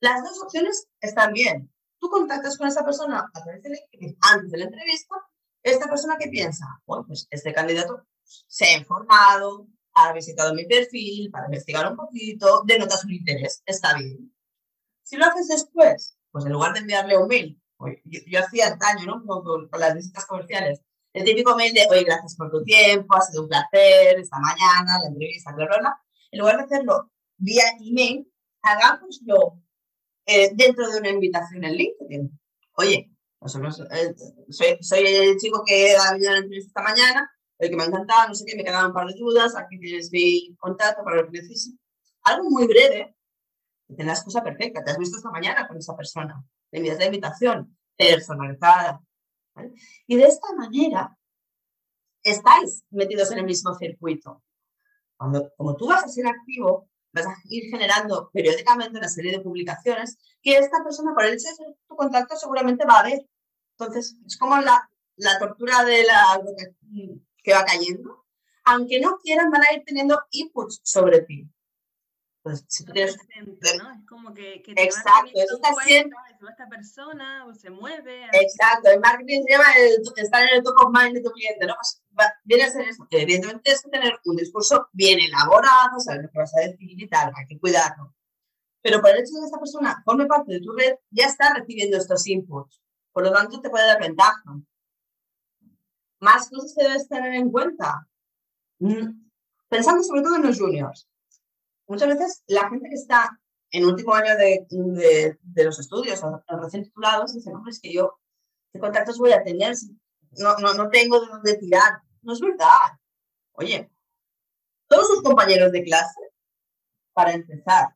Las dos opciones están bien. Tú contactas con esa persona a través de LinkedIn antes de la entrevista esta persona que piensa, bueno, pues este candidato se ha informado, ha visitado mi perfil para investigar un poquito, denota su interés, está bien. Si lo haces después, pues en lugar de enviarle un mail, pues yo, hacía daño, ¿no? Con, las visitas comerciales, el típico mail de, oye, gracias por tu tiempo, ha sido un placer, esta mañana, la entrevista, bla. En lugar de hacerlo vía email, hagámoslo eh, dentro de una invitación en LinkedIn. Oye, eh, soy, el chico que ha venido a la entrevista esta mañana, el que me ha encantado, no sé qué, me quedaban un par de dudas, aquí tienes mi contacto para lo que necesites. Algo muy breve, que te la perfecta, te has visto esta mañana con esa persona, le envías la invitación personalizada. Y de esta manera estáis metidos en el mismo circuito. Cuando, como tú vas a ser activo, vas a ir generando periódicamente una serie de publicaciones que esta persona, por el hecho de ser tu contacto, seguramente va a ver. Entonces, es como la, la tortura de la que va cayendo. Aunque no quieran, van a ir teniendo inputs sobre ti. Pues, si tú tienes... ¿no? Es como que, que te Exacto, eso está siendo... Esta persona o se mueve. Exacto, el marketing se llama estar en el top of mind de tu cliente, ¿no? Pues, viene a ser eso. Evidentemente tienes que tener un discurso bien elaborado, saber lo que vas a decir y tal, hay que cuidarlo. Pero por el hecho de que esta persona forme parte de tu red, ya está recibiendo estos inputs. Por lo tanto, te puede dar ventaja. Más cosas que debes tener en cuenta. Mm, pensando sobre todo en los juniors. Muchas veces la gente que está en último año de, de, los estudios, o recién titulados, dice, hombre, es que yo ¿Qué contactos voy a tener? No, no, no tengo de dónde tirar. No es verdad. Oye, todos sus compañeros de clase, para empezar,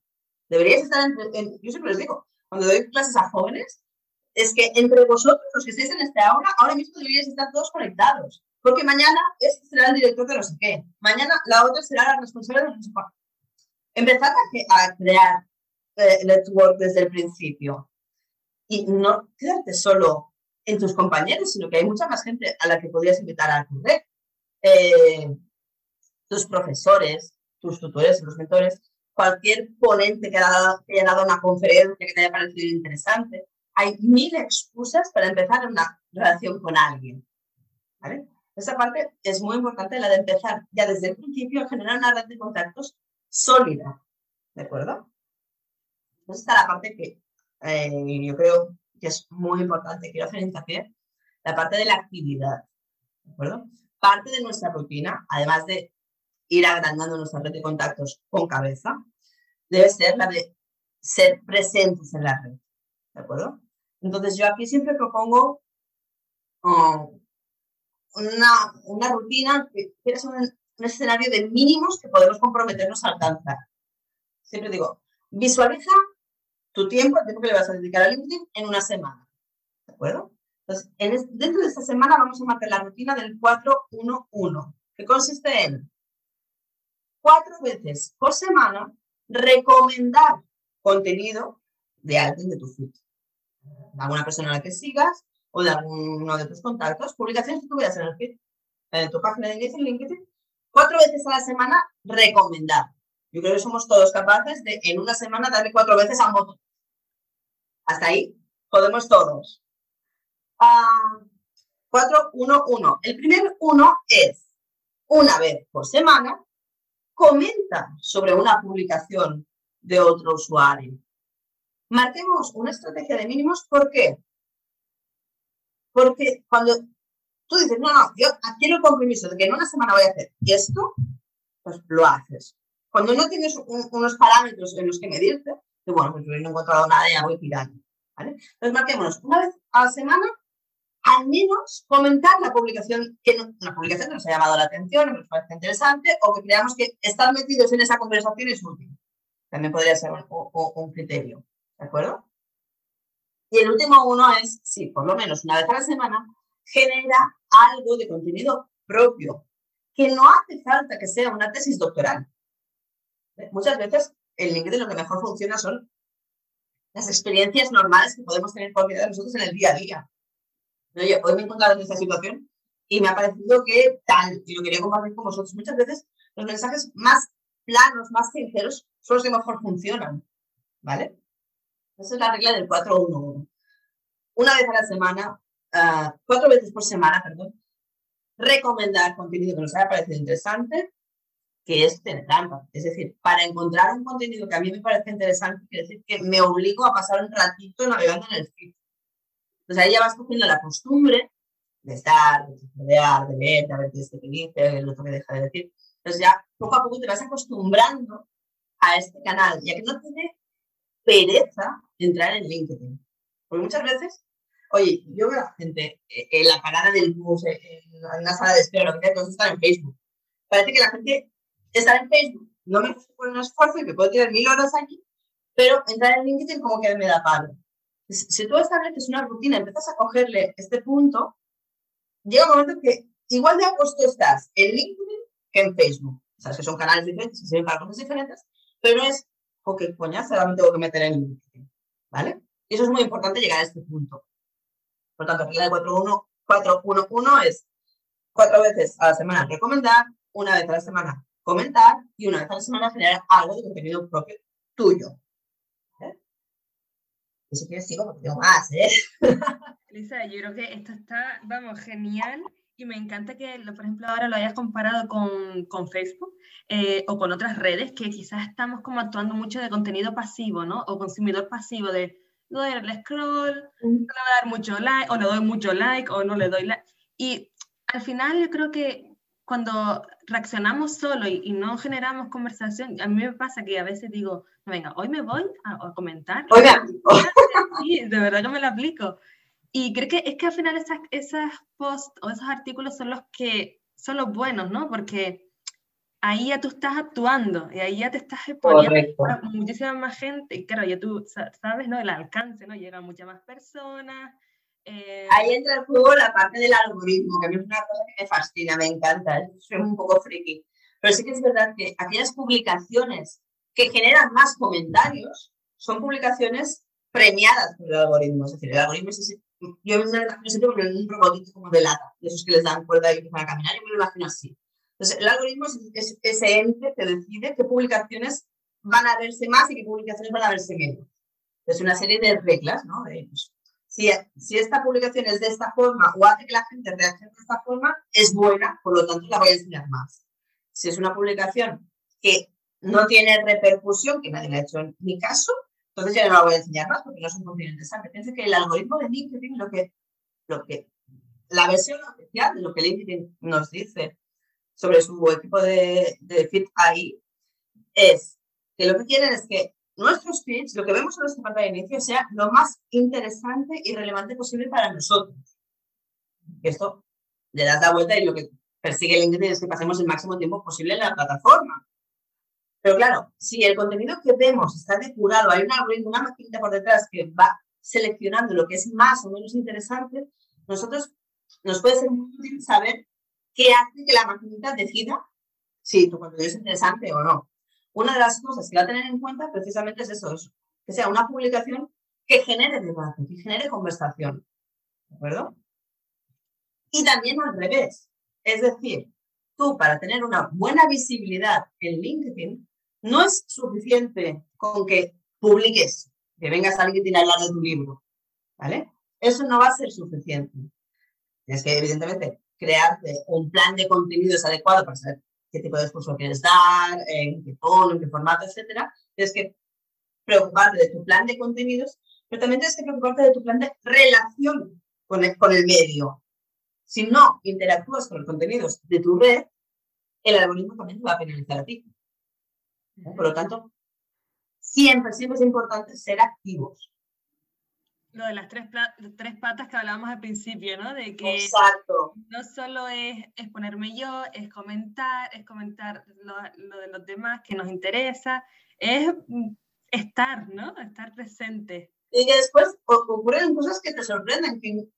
deberíais estar entre, yo siempre les digo, cuando doy clases a jóvenes, es que entre vosotros, los que estáis en este aula, ahora mismo deberíais estar todos conectados. Porque mañana este será el director de no sé qué. Mañana la otra será la responsable de no sé Empezad a, crear eh, network desde el principio. Y no quedarte solo en tus compañeros, sino que hay mucha más gente a la que podrías invitar a tu red. Eh, tus profesores, tus tutores, los mentores, cualquier ponente que haya, dado, una conferencia que te haya parecido interesante. Hay mil excusas para empezar una relación con alguien. ¿vale? Esa parte es muy importante, la de empezar ya desde el principio a generar una red de contactos sólida. ¿De acuerdo? Entonces está la parte que eh, yo creo que es muy importante, quiero hacer hincapié, la parte de la actividad. ¿De acuerdo? Parte de nuestra rutina, además de ir agrandando nuestra red de contactos con cabeza, debe ser la de ser presentes en la red. ¿De acuerdo? Entonces yo aquí siempre propongo um, una, una, rutina que es un, escenario de mínimos que podemos comprometernos a alcanzar. Siempre digo, visualiza tu tiempo, el tiempo que le vas a dedicar a LinkedIn en una semana. ¿De acuerdo? Entonces, dentro de esta semana vamos a marcar la rutina del 4-1-1, que consiste en cuatro veces por semana recomendar contenido de alguien de tu feed. De alguna persona a la que sigas o de alguno de tus contactos, publicaciones que tú veas en el en tu página de LinkedIn, LinkedIn, cuatro veces a la semana recomendar. Yo creo que somos todos capaces de en una semana darle cuatro veces a un. Hasta ahí podemos todos. Uh, 4, 1, 1. El primer uno es una vez por semana comenta sobre una publicación de otro usuario. Marquemos una estrategia de mínimos, ¿por qué? Porque cuando tú dices, no, no, yo adquiero el compromiso de que en una semana voy a hacer esto, pues lo haces. Cuando no tienes unos parámetros en los que medirte, que bueno, pues no he encontrado nada y ya voy tirando. ¿vale? Entonces marquémonos una vez a la semana al menos comentar la publicación, que una publicación que nos ha llamado la atención, que nos parece interesante, o que creamos que estar metidos en esa conversación es útil. También podría ser un criterio, ¿de acuerdo? Y el último uno es, sí, por lo menos una vez a la semana, genera algo de contenido propio, que no hace falta que sea una tesis doctoral. Muchas veces el LinkedIn lo que mejor funciona son las experiencias normales que podemos tener por vida de nosotros en el día a día. Oye, hoy me he encontrado en esta situación y me ha parecido que tal, y lo quería compartir con vosotros. Muchas veces los mensajes más planos, más sinceros, son los que mejor funcionan. ¿Vale? Esa es la regla del 4-1-1. Una vez a la semana, uh, cuatro veces por semana, perdón, recomendar contenido que nos haya parecido interesante, que es tener trampa. Es decir, para encontrar un contenido que a mí me parece interesante, quiere decir que me obligo a pasar un ratito navegando en el feed. Entonces ahí ya vas cogiendo la costumbre de estar, de estudiar, de leer, de ver qué es que dice, el otro que deja de decir. Entonces ya poco a poco te vas acostumbrando a este canal, ya que no tiene pereza entrar en LinkedIn. Porque muchas veces, oye, yo veo a la gente eh, en la parada del bus, en la sala de espera, lo que sea, todos están en Facebook. Parece que la gente está en Facebook no me pone un esfuerzo y me puedo tirar mil horas aquí, pero entrar en LinkedIn como que me da palo si tú estableces una rutina, empiezas a cogerle este punto, llega un momento que igual de apuesto estás en LinkedIn que en Facebook. Sabes que son canales diferentes, se sirven para cosas diferentes, pero es, o qué ahora me tengo que meter en LinkedIn. ¿Vale? Y eso es muy importante llegar a este punto. Por tanto, regla de 4-1-1 es cuatro veces a la semana recomendar, una vez a la semana comentar y una vez a la semana generar algo de contenido propio tuyo si quieres sigo porque tengo más, ¿eh? Elisa, yo creo que esto está, vamos, genial y me encanta que, por ejemplo, ahora lo hayas comparado con, con Facebook eh, o con otras redes que quizás estamos como actuando mucho de contenido pasivo, ¿no? O consumidor pasivo de no doy el scroll, no le voy a dar mucho like, o le doy mucho like, o no le doy like. Y al final yo creo que cuando reaccionamos solo y, no generamos conversación, a mí me pasa que a veces digo, venga, hoy me voy a, comentar. Oiga. (laughs) Sí, de verdad que me lo aplico. Y creo que es que al final esas, esas posts o esos artículos son los que son los buenos, ¿no? Porque ahí ya tú estás actuando y ahí ya te estás exponiendo a muchísima más gente. Y claro, ya tú sabes, ¿no? El alcance, ¿no? Llegan muchas más personas. Eh, ahí entra el juego la parte del algoritmo, que a mí es una cosa que me fascina, me encanta. Soy un poco friki. Pero sí que es verdad que aquellas publicaciones que generan más comentarios son publicaciones premiadas por el algoritmo. Es decir, el algoritmo es yo me siento un robotito como de lata, de esos que les dan cuerda y empiezan a caminar, yo me lo imagino así. Entonces, el algoritmo es, ese ente que decide qué publicaciones van a verse más y qué publicaciones van a verse menos. Es una serie de reglas, ¿no? Pues, si, si, esta publicación es de esta forma o hace que la gente reaccione de esta forma, es buena, por lo tanto la voy a enseñar más. Si es una publicación que no tiene repercusión, que nadie le ha hecho en mi caso, entonces ya no la voy a enseñar más porque no es un contenido interesante. Piense que el algoritmo de LinkedIn, lo que, lo que, la versión oficial de lo que LinkedIn nos dice sobre su equipo de, de Fit AI es que lo que quieren es que nuestros feeds, lo que vemos en nuestra pantalla de inicio, sea lo más interesante y relevante posible para nosotros. Esto le das la vuelta y lo que persigue LinkedIn es que pasemos el máximo tiempo posible en la plataforma. Pero claro, si el contenido que vemos está depurado, hay un algoritmo, una maquinita por detrás que va seleccionando lo que es más o menos interesante, nosotros nos puede ser muy útil saber qué hace que la maquinita decida si tu contenido es interesante o no. Una de las cosas que va a tener en cuenta precisamente es eso, que sea una publicación que genere debate, que genere conversación. ¿De acuerdo? Y también al revés. Es decir, tú para tener una buena visibilidad en LinkedIn, no es suficiente con que publiques, que vengas a alguien a hablar de tu libro, ¿vale? Eso no va a ser suficiente. Tienes que, evidentemente, crearte un plan de contenidos adecuado para saber qué tipo de discurso quieres dar, en qué tono, en qué formato, etcétera. Tienes que preocuparte de tu plan de contenidos, pero también tienes que preocuparte de tu plan de relación con el, con el medio. Si no interactúas con los contenidos de tu red, el algoritmo también te va a penalizar a ti. Por lo tanto, siempre, siempre es importante ser activos. Lo de las tres, tres patas que hablábamos al principio, ¿no? De que Exacto. no solo es exponerme yo, es comentar, es comentar lo, lo, de los demás que nos interesa, es estar, ¿no? Estar presente. Y que después ocurren cosas que te sorprenden, que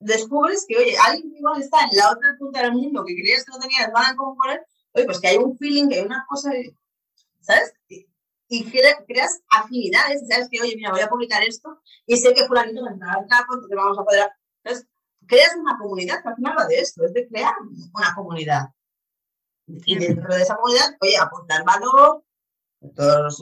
descubres que, oye, alguien igual está en la otra punta del mundo que creías que no tenías nada en común con él, oye, pues que hay un feeling, que hay una cosa ¿sabes? Y, creas afinidades, ¿sabes? Que, oye, mira, voy a publicar esto y sé que fulanito me campo, entonces vamos a poder... Entonces, creas una comunidad, que al final va de esto, es de crear una comunidad. Y dentro de esa comunidad, oye, aportar valor, todos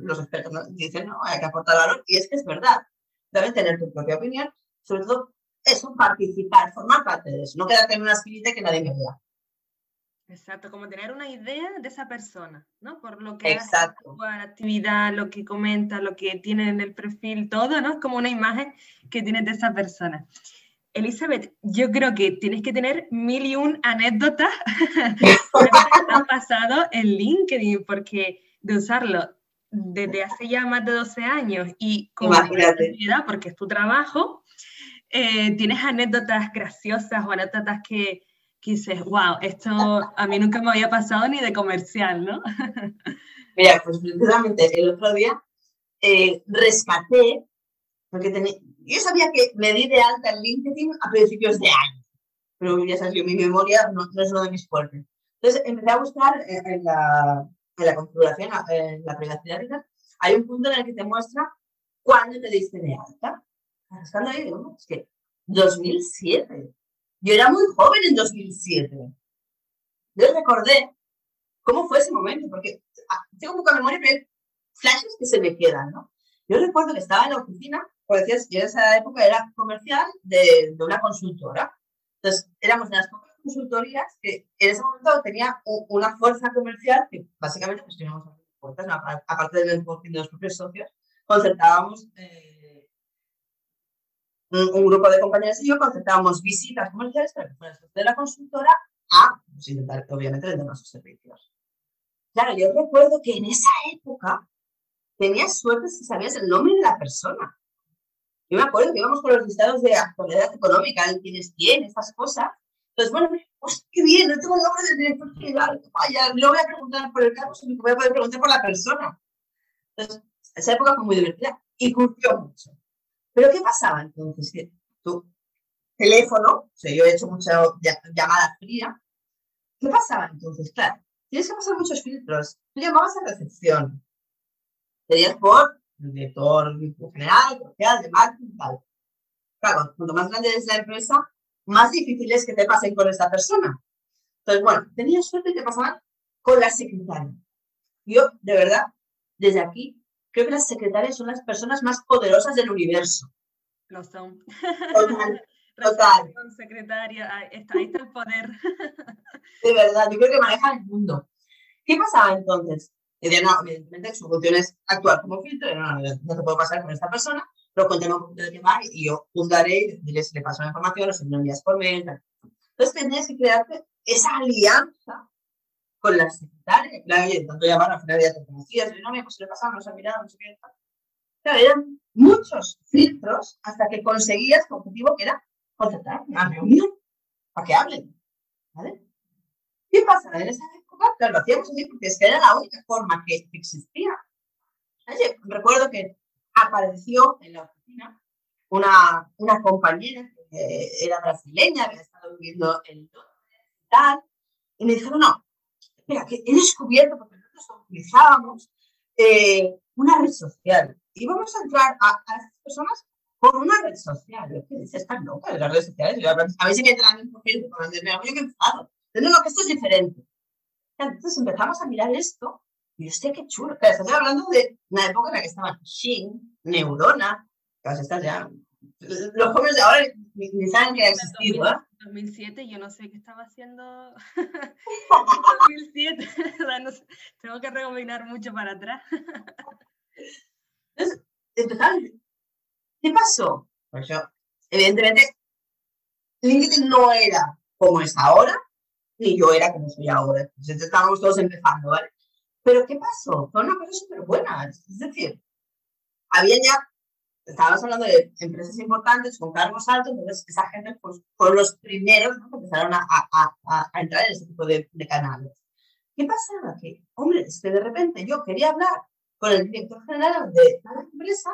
los, expertos dicen, no, hay que aportar valor, y es que es verdad. Debes tener tu propia opinión, sobre todo eso, participar, formar parte de eso, no quedarte en una esquinita que nadie me vea. Exacto, como tener una idea de esa persona, ¿no? Por lo que Exacto. hace, la actividad, lo que comenta, lo que tiene en el perfil, todo, ¿no? Es como una imagen que tienes de esa persona. Elizabeth, yo creo que tienes que tener mil y un anécdotas (laughs) que han pasado en LinkedIn, porque de usarlo desde hace ya más de 12 años y con actividad, porque es tu trabajo, eh, tienes anécdotas graciosas o anécdotas que, que dices, wow, esto a mí nunca me había pasado ni de comercial, ¿no? (laughs) Mira, pues precisamente el otro día eh, rescaté, porque tenía, yo sabía que me di de alta en LinkedIn a principios de año, pero ya sabes, mi memoria no, es uno de mis fuertes. Entonces empecé a buscar en, la, en la configuración, en la privacidad, hay un punto en el que te muestra cuándo te diste de alta. Buscando ahí, digo, es que 2007. Yo era muy joven en 2007. Yo recordé cómo fue ese momento, porque ah, tengo poca memoria, pero hay flashes que se me quedan, ¿no? Yo recuerdo que estaba en la oficina, como decías, yo en esa época era comercial de, de una consultora. Entonces, éramos las pocas consultorías que en ese momento tenía una fuerza comercial que básicamente pues teníamos puertas, aparte del de los propios socios, concertábamos eh, un, grupo de compañeros y yo concertábamos visitas comerciales para que de la consultora a pues, intentar, obviamente, vender nuestros servicios. Claro, yo recuerdo que en esa época tenías suerte si sabías el nombre de la persona. Yo me acuerdo que íbamos con los listados de actualidad económica, quién es quién, estas cosas. Entonces, bueno, pues qué bien, no tengo el nombre del director general. Vaya, no voy a preguntar por el cargo, sino que voy a poder preguntar por la persona. Entonces, esa época fue muy divertida y curtió mucho. Pero ¿qué pasaba entonces? Que tu teléfono, o sea, yo he hecho muchas llamadas frías. ¿Qué pasaba entonces? Claro, tienes que pasar muchos filtros. Tú llamabas a recepción. Serías por el director general, social, de marketing, tal. Claro, cuanto más grande es la empresa, más difícil es que te pasen con esta persona. Entonces, bueno, tenías suerte que te pasaban con la secretaria. Yo, de verdad, desde aquí, creo que las secretarias son las personas más poderosas del universo. Lo son. Total. (laughs) Total. Con secretaria, ahí está, ahí está el poder. (laughs) De verdad, yo creo que manejan el mundo. ¿Qué pasaba entonces? Decía, no, evidentemente su función es actuar como filtro, no, no, no te puedo pasar con esta persona, cuéntame un poquito de va y yo fundaré y diré si le paso la información o si me envías por mail. Entonces tenías que crearte esa alianza con la secretaria, claro, oye, tanto llamar, al final ya te conocías, no, me pues le pasamos, no se ha no sé qué. Claro, eran muchos filtros hasta que conseguías tu objetivo que era contratar una reunión para que hablen. ¿Vale? ¿Qué pasa? En esa época, claro, lo hacíamos así porque es que era la única forma que existía. Oye, recuerdo que apareció en la oficina una, una compañera que era brasileña, había estado viviendo en Londres y tal, y me dijeron, no, espera, que he descubierto, porque nosotros utilizábamos eh, una red social, y vamos a entrar a, a estas personas por una red social. ¿Qué dices? Están locas las redes sociales. A mí sí que entran en perfil, yo que enfado. Que esto es diferente. Entonces empezamos a mirar esto y yo sé qué chulo. Pero estoy hablando de una época en la que estaban Shin, Neurona, todas estas ya. Los jóvenes de ahora ni, saben que ha existido, ¿eh? 2007, yo no sé qué estaba haciendo (laughs) en 2007. (laughs) no sé, tengo que rebobinar mucho para atrás. Entonces, empezaron ¿Qué pasó? Pues yo, evidentemente, LinkedIn no era como es ahora, ni yo era como soy ahora. Entonces estábamos todos empezando, ¿vale? Pero ¿qué pasó? Fue una cosa súper buena. Es decir, había ya, estábamos hablando de empresas importantes con cargos altos, entonces esa gente pues, fueron los primeros que empezaron a, a, a, entrar en ese tipo de, de canales. ¿Qué pasaba? Que, hombre, es que de repente yo quería hablar con el director general de la empresa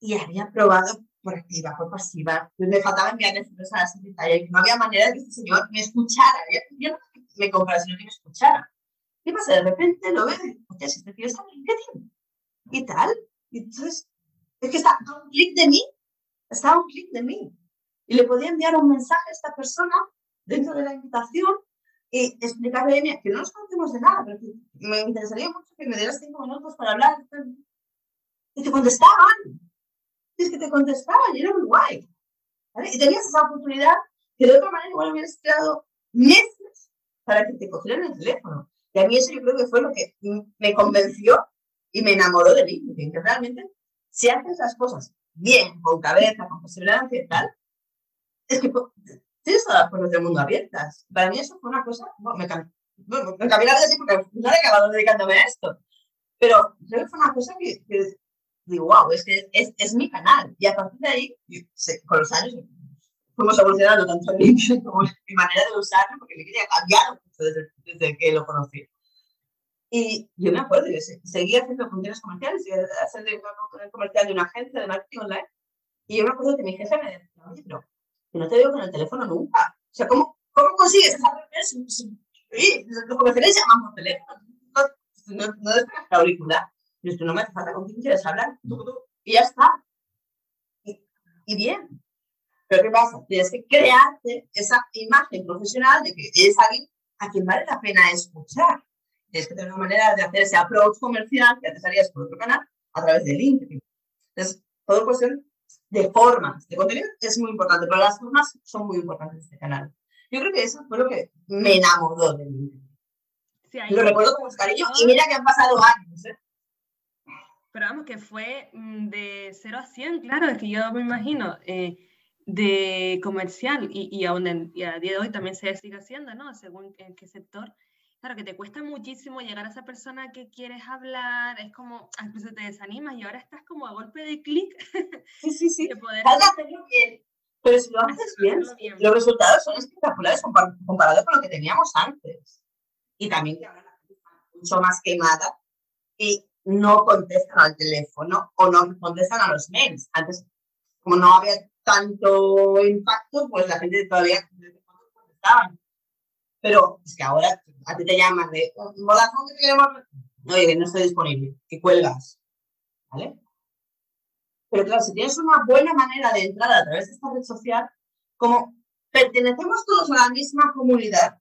y había probado por activa, por pasiva. me faltaba enviarle fotos a la secretaria y no había manera de que este señor me escuchara. Yo, no me comprara, sino que me escuchara. ¿Qué pasa? De repente lo veo y si este tío está en LinkedIn. Y tal. Y entonces, es que está a un clic de mí. A un clic de mí. Y le podía enviar un mensaje a esta persona dentro de la invitación y explicarle, mira, que no nos conocemos de nada, pero me interesaría mucho que me dieras cinco minutos para hablar. Y te contestaban es que te contestaban y era muy guay. Y tenías esa oportunidad que de otra manera igual hubieras esperado meses para que te cogieran el teléfono. Y a mí eso yo creo que fue lo que me convenció y me enamoró de LinkedIn, que realmente si haces las cosas bien, con cabeza, con perseverancia y tal, es que tienes todas las puertas del mundo abiertas. Para mí eso fue una cosa, bueno, me, bueno, me así porque no he acabado dedicándome a esto. Pero creo que fue una cosa que, que digo, wow, es que es, mi canal. Y a partir de ahí, con los años, fuimos evolucionando tanto en LinkedIn (laughs) como mi manera de usarlo, porque LinkedIn ha cambiado desde, desde que lo conocí. Y yo me acuerdo, yo seguía haciendo funciones comerciales, seguía haciendo una comercial de una agencia de marketing online. Y yo me acuerdo que mi jefe me decía, oye, pero que no te veo con el teléfono nunca. O sea, ¿cómo, cómo consigues reunión? Los comerciales llaman por teléfono. No, no, no, no la auricular. Es que no me hace falta con quién quieres hablar. Y ya está. Y, bien. Pero ¿qué pasa? Tienes que crearte esa imagen profesional de que eres alguien a quien vale la pena escuchar. Tienes que tener una manera de hacer ese approach comercial que antes harías por otro canal a través de LinkedIn. Entonces, todo cuestión de formas. De contenido es muy importante, pero las formas son muy importantes de este canal. Yo creo que eso fue lo que me enamoró de LinkedIn. lo recuerdo con cariño y mira que han pasado años. ¿eh? Pero vamos, que fue mm, de 0 a 100, claro, es que yo me imagino, eh, de comercial y, y aún a día de hoy también se sigue haciendo, ¿no? Según en qué sector. Claro, que te cuesta muchísimo llegar a esa persona que quieres hablar, es como, a veces te desanimas y ahora estás como a golpe de clic. Sí, sí, sí. De poder... hacerlo bien. Pero si lo haces bien, los resultados son espectaculares comparados con lo que teníamos antes. Y también que ahora la gente está mucho más quemada y no contestan al teléfono o no contestan a los mails. Antes, como no había tanto impacto, pues la gente todavía contestaban. Pero es que ahora a ti te llaman de Vodafone que queremos. Oye, no estoy disponible, que cuelgas. ¿Vale? Pero claro, si tienes una buena manera de entrar a través de esta red social, como pertenecemos todos a la misma comunidad,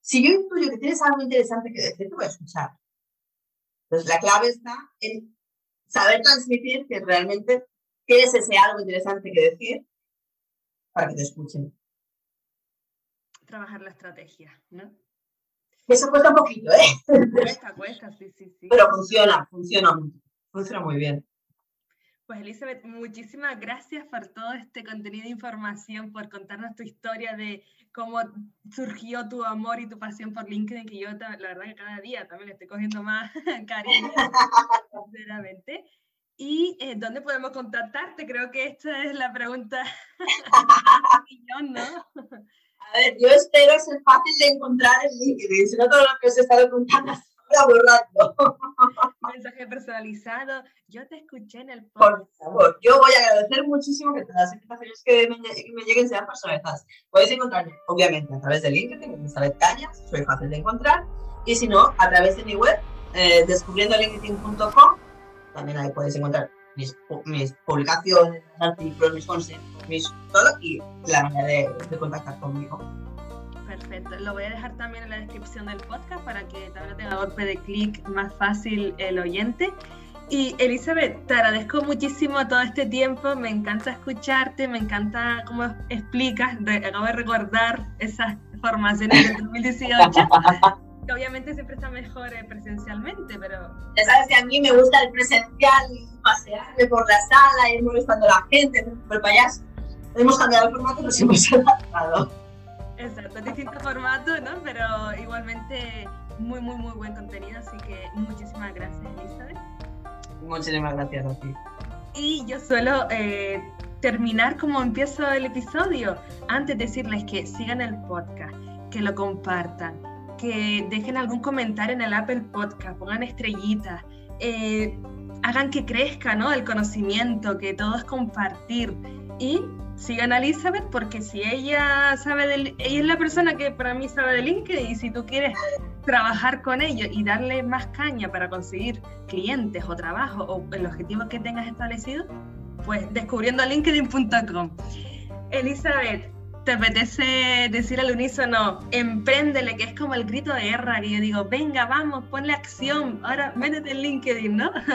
si yo intuyo que tienes algo interesante que decir, te voy a escuchar. Entonces, la clave está en saber transmitir que realmente tienes ese algo interesante que decir para que te escuchen. Trabajar la estrategia, ¿no? Eso cuesta un poquito, ¿eh? Cuesta, cuesta, sí, sí, sí. Pero funciona, funciona, funciona muy bien. Pues Elizabeth, muchísimas gracias por todo este contenido de información, por contarnos tu historia de cómo surgió tu amor y tu pasión por LinkedIn, que yo la verdad que cada día también le estoy cogiendo más (laughs) cariño, sinceramente. ¿Y eh, dónde podemos contactarte? Creo que esta es la pregunta (laughs) ¿no? A ver, yo espero ser fácil de encontrar en LinkedIn, si no todo lo que os he estado contando borrando. (laughs) Mensaje personalizado. Yo te escuché en el podcast. Por favor, yo voy a agradecer muchísimo que todas las invitaciones que me, lleguen sean personalizadas. Podéis encontrarme, obviamente, a través de LinkedIn, Elizabeth Cañas, soy fácil de encontrar. Y si no, a través de mi web, eh, descubriendolinkedin.com, también ahí podéis encontrar mis, mis, publicaciones, mis artículos, mis consejos, mis todo y la manera de, de contactar conmigo. Perfecto. Lo voy a dejar también en la descripción del podcast para que también tenga golpe de clic más fácil el oyente. Y Elizabeth, te agradezco muchísimo todo este tiempo, me encanta escucharte, me encanta cómo explicas, acabo de recordar esas formaciones del 2018, (laughs) que obviamente siempre está mejor eh, presencialmente, pero... Ya sabes que a mí me gusta el presencial, pasearme por la sala, ir molestando a la gente, por payaso. Hemos cambiado el formato, se ha adaptado. Exacto, distinto formato, ¿no? Pero igualmente muy, muy, muy buen contenido, así que muchísimas gracias, Elizabeth. Muchísimas gracias a ti. Y yo suelo eh, terminar como empiezo el episodio, antes de decirles que sigan el podcast, que lo compartan, que dejen algún comentario en el Apple Podcast, pongan estrellitas, eh, hagan que crezca ¿no? el conocimiento, que todo es compartir. Y sigan a Elizabeth porque si ella sabe del, ella es la persona que para mí sabe de LinkedIn y si tú quieres trabajar con ellos y darle más caña para conseguir clientes o trabajo o el objetivo que tengas establecido, pues descubriendo linkedin.com. Elizabeth, ¿te apetece decir al unísono, empréndele, que es como el grito de guerra, que yo digo, venga, vamos, ponle acción, ahora métete en LinkedIn, ¿no? (laughs)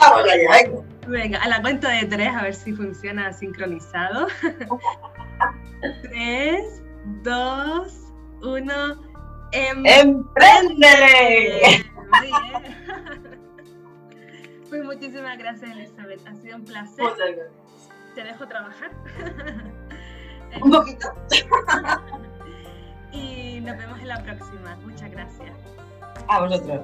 Vamos allá, Venga, a la cuenta de tres, a ver si funciona sincronizado. (laughs) tres, dos, uno. Em ¡Empréndele! (laughs) Pues muchísimas gracias, Elizabeth. Ha sido un placer. Te dejo trabajar. Un poquito. (laughs) y nos vemos en la próxima. Muchas gracias. A vosotros.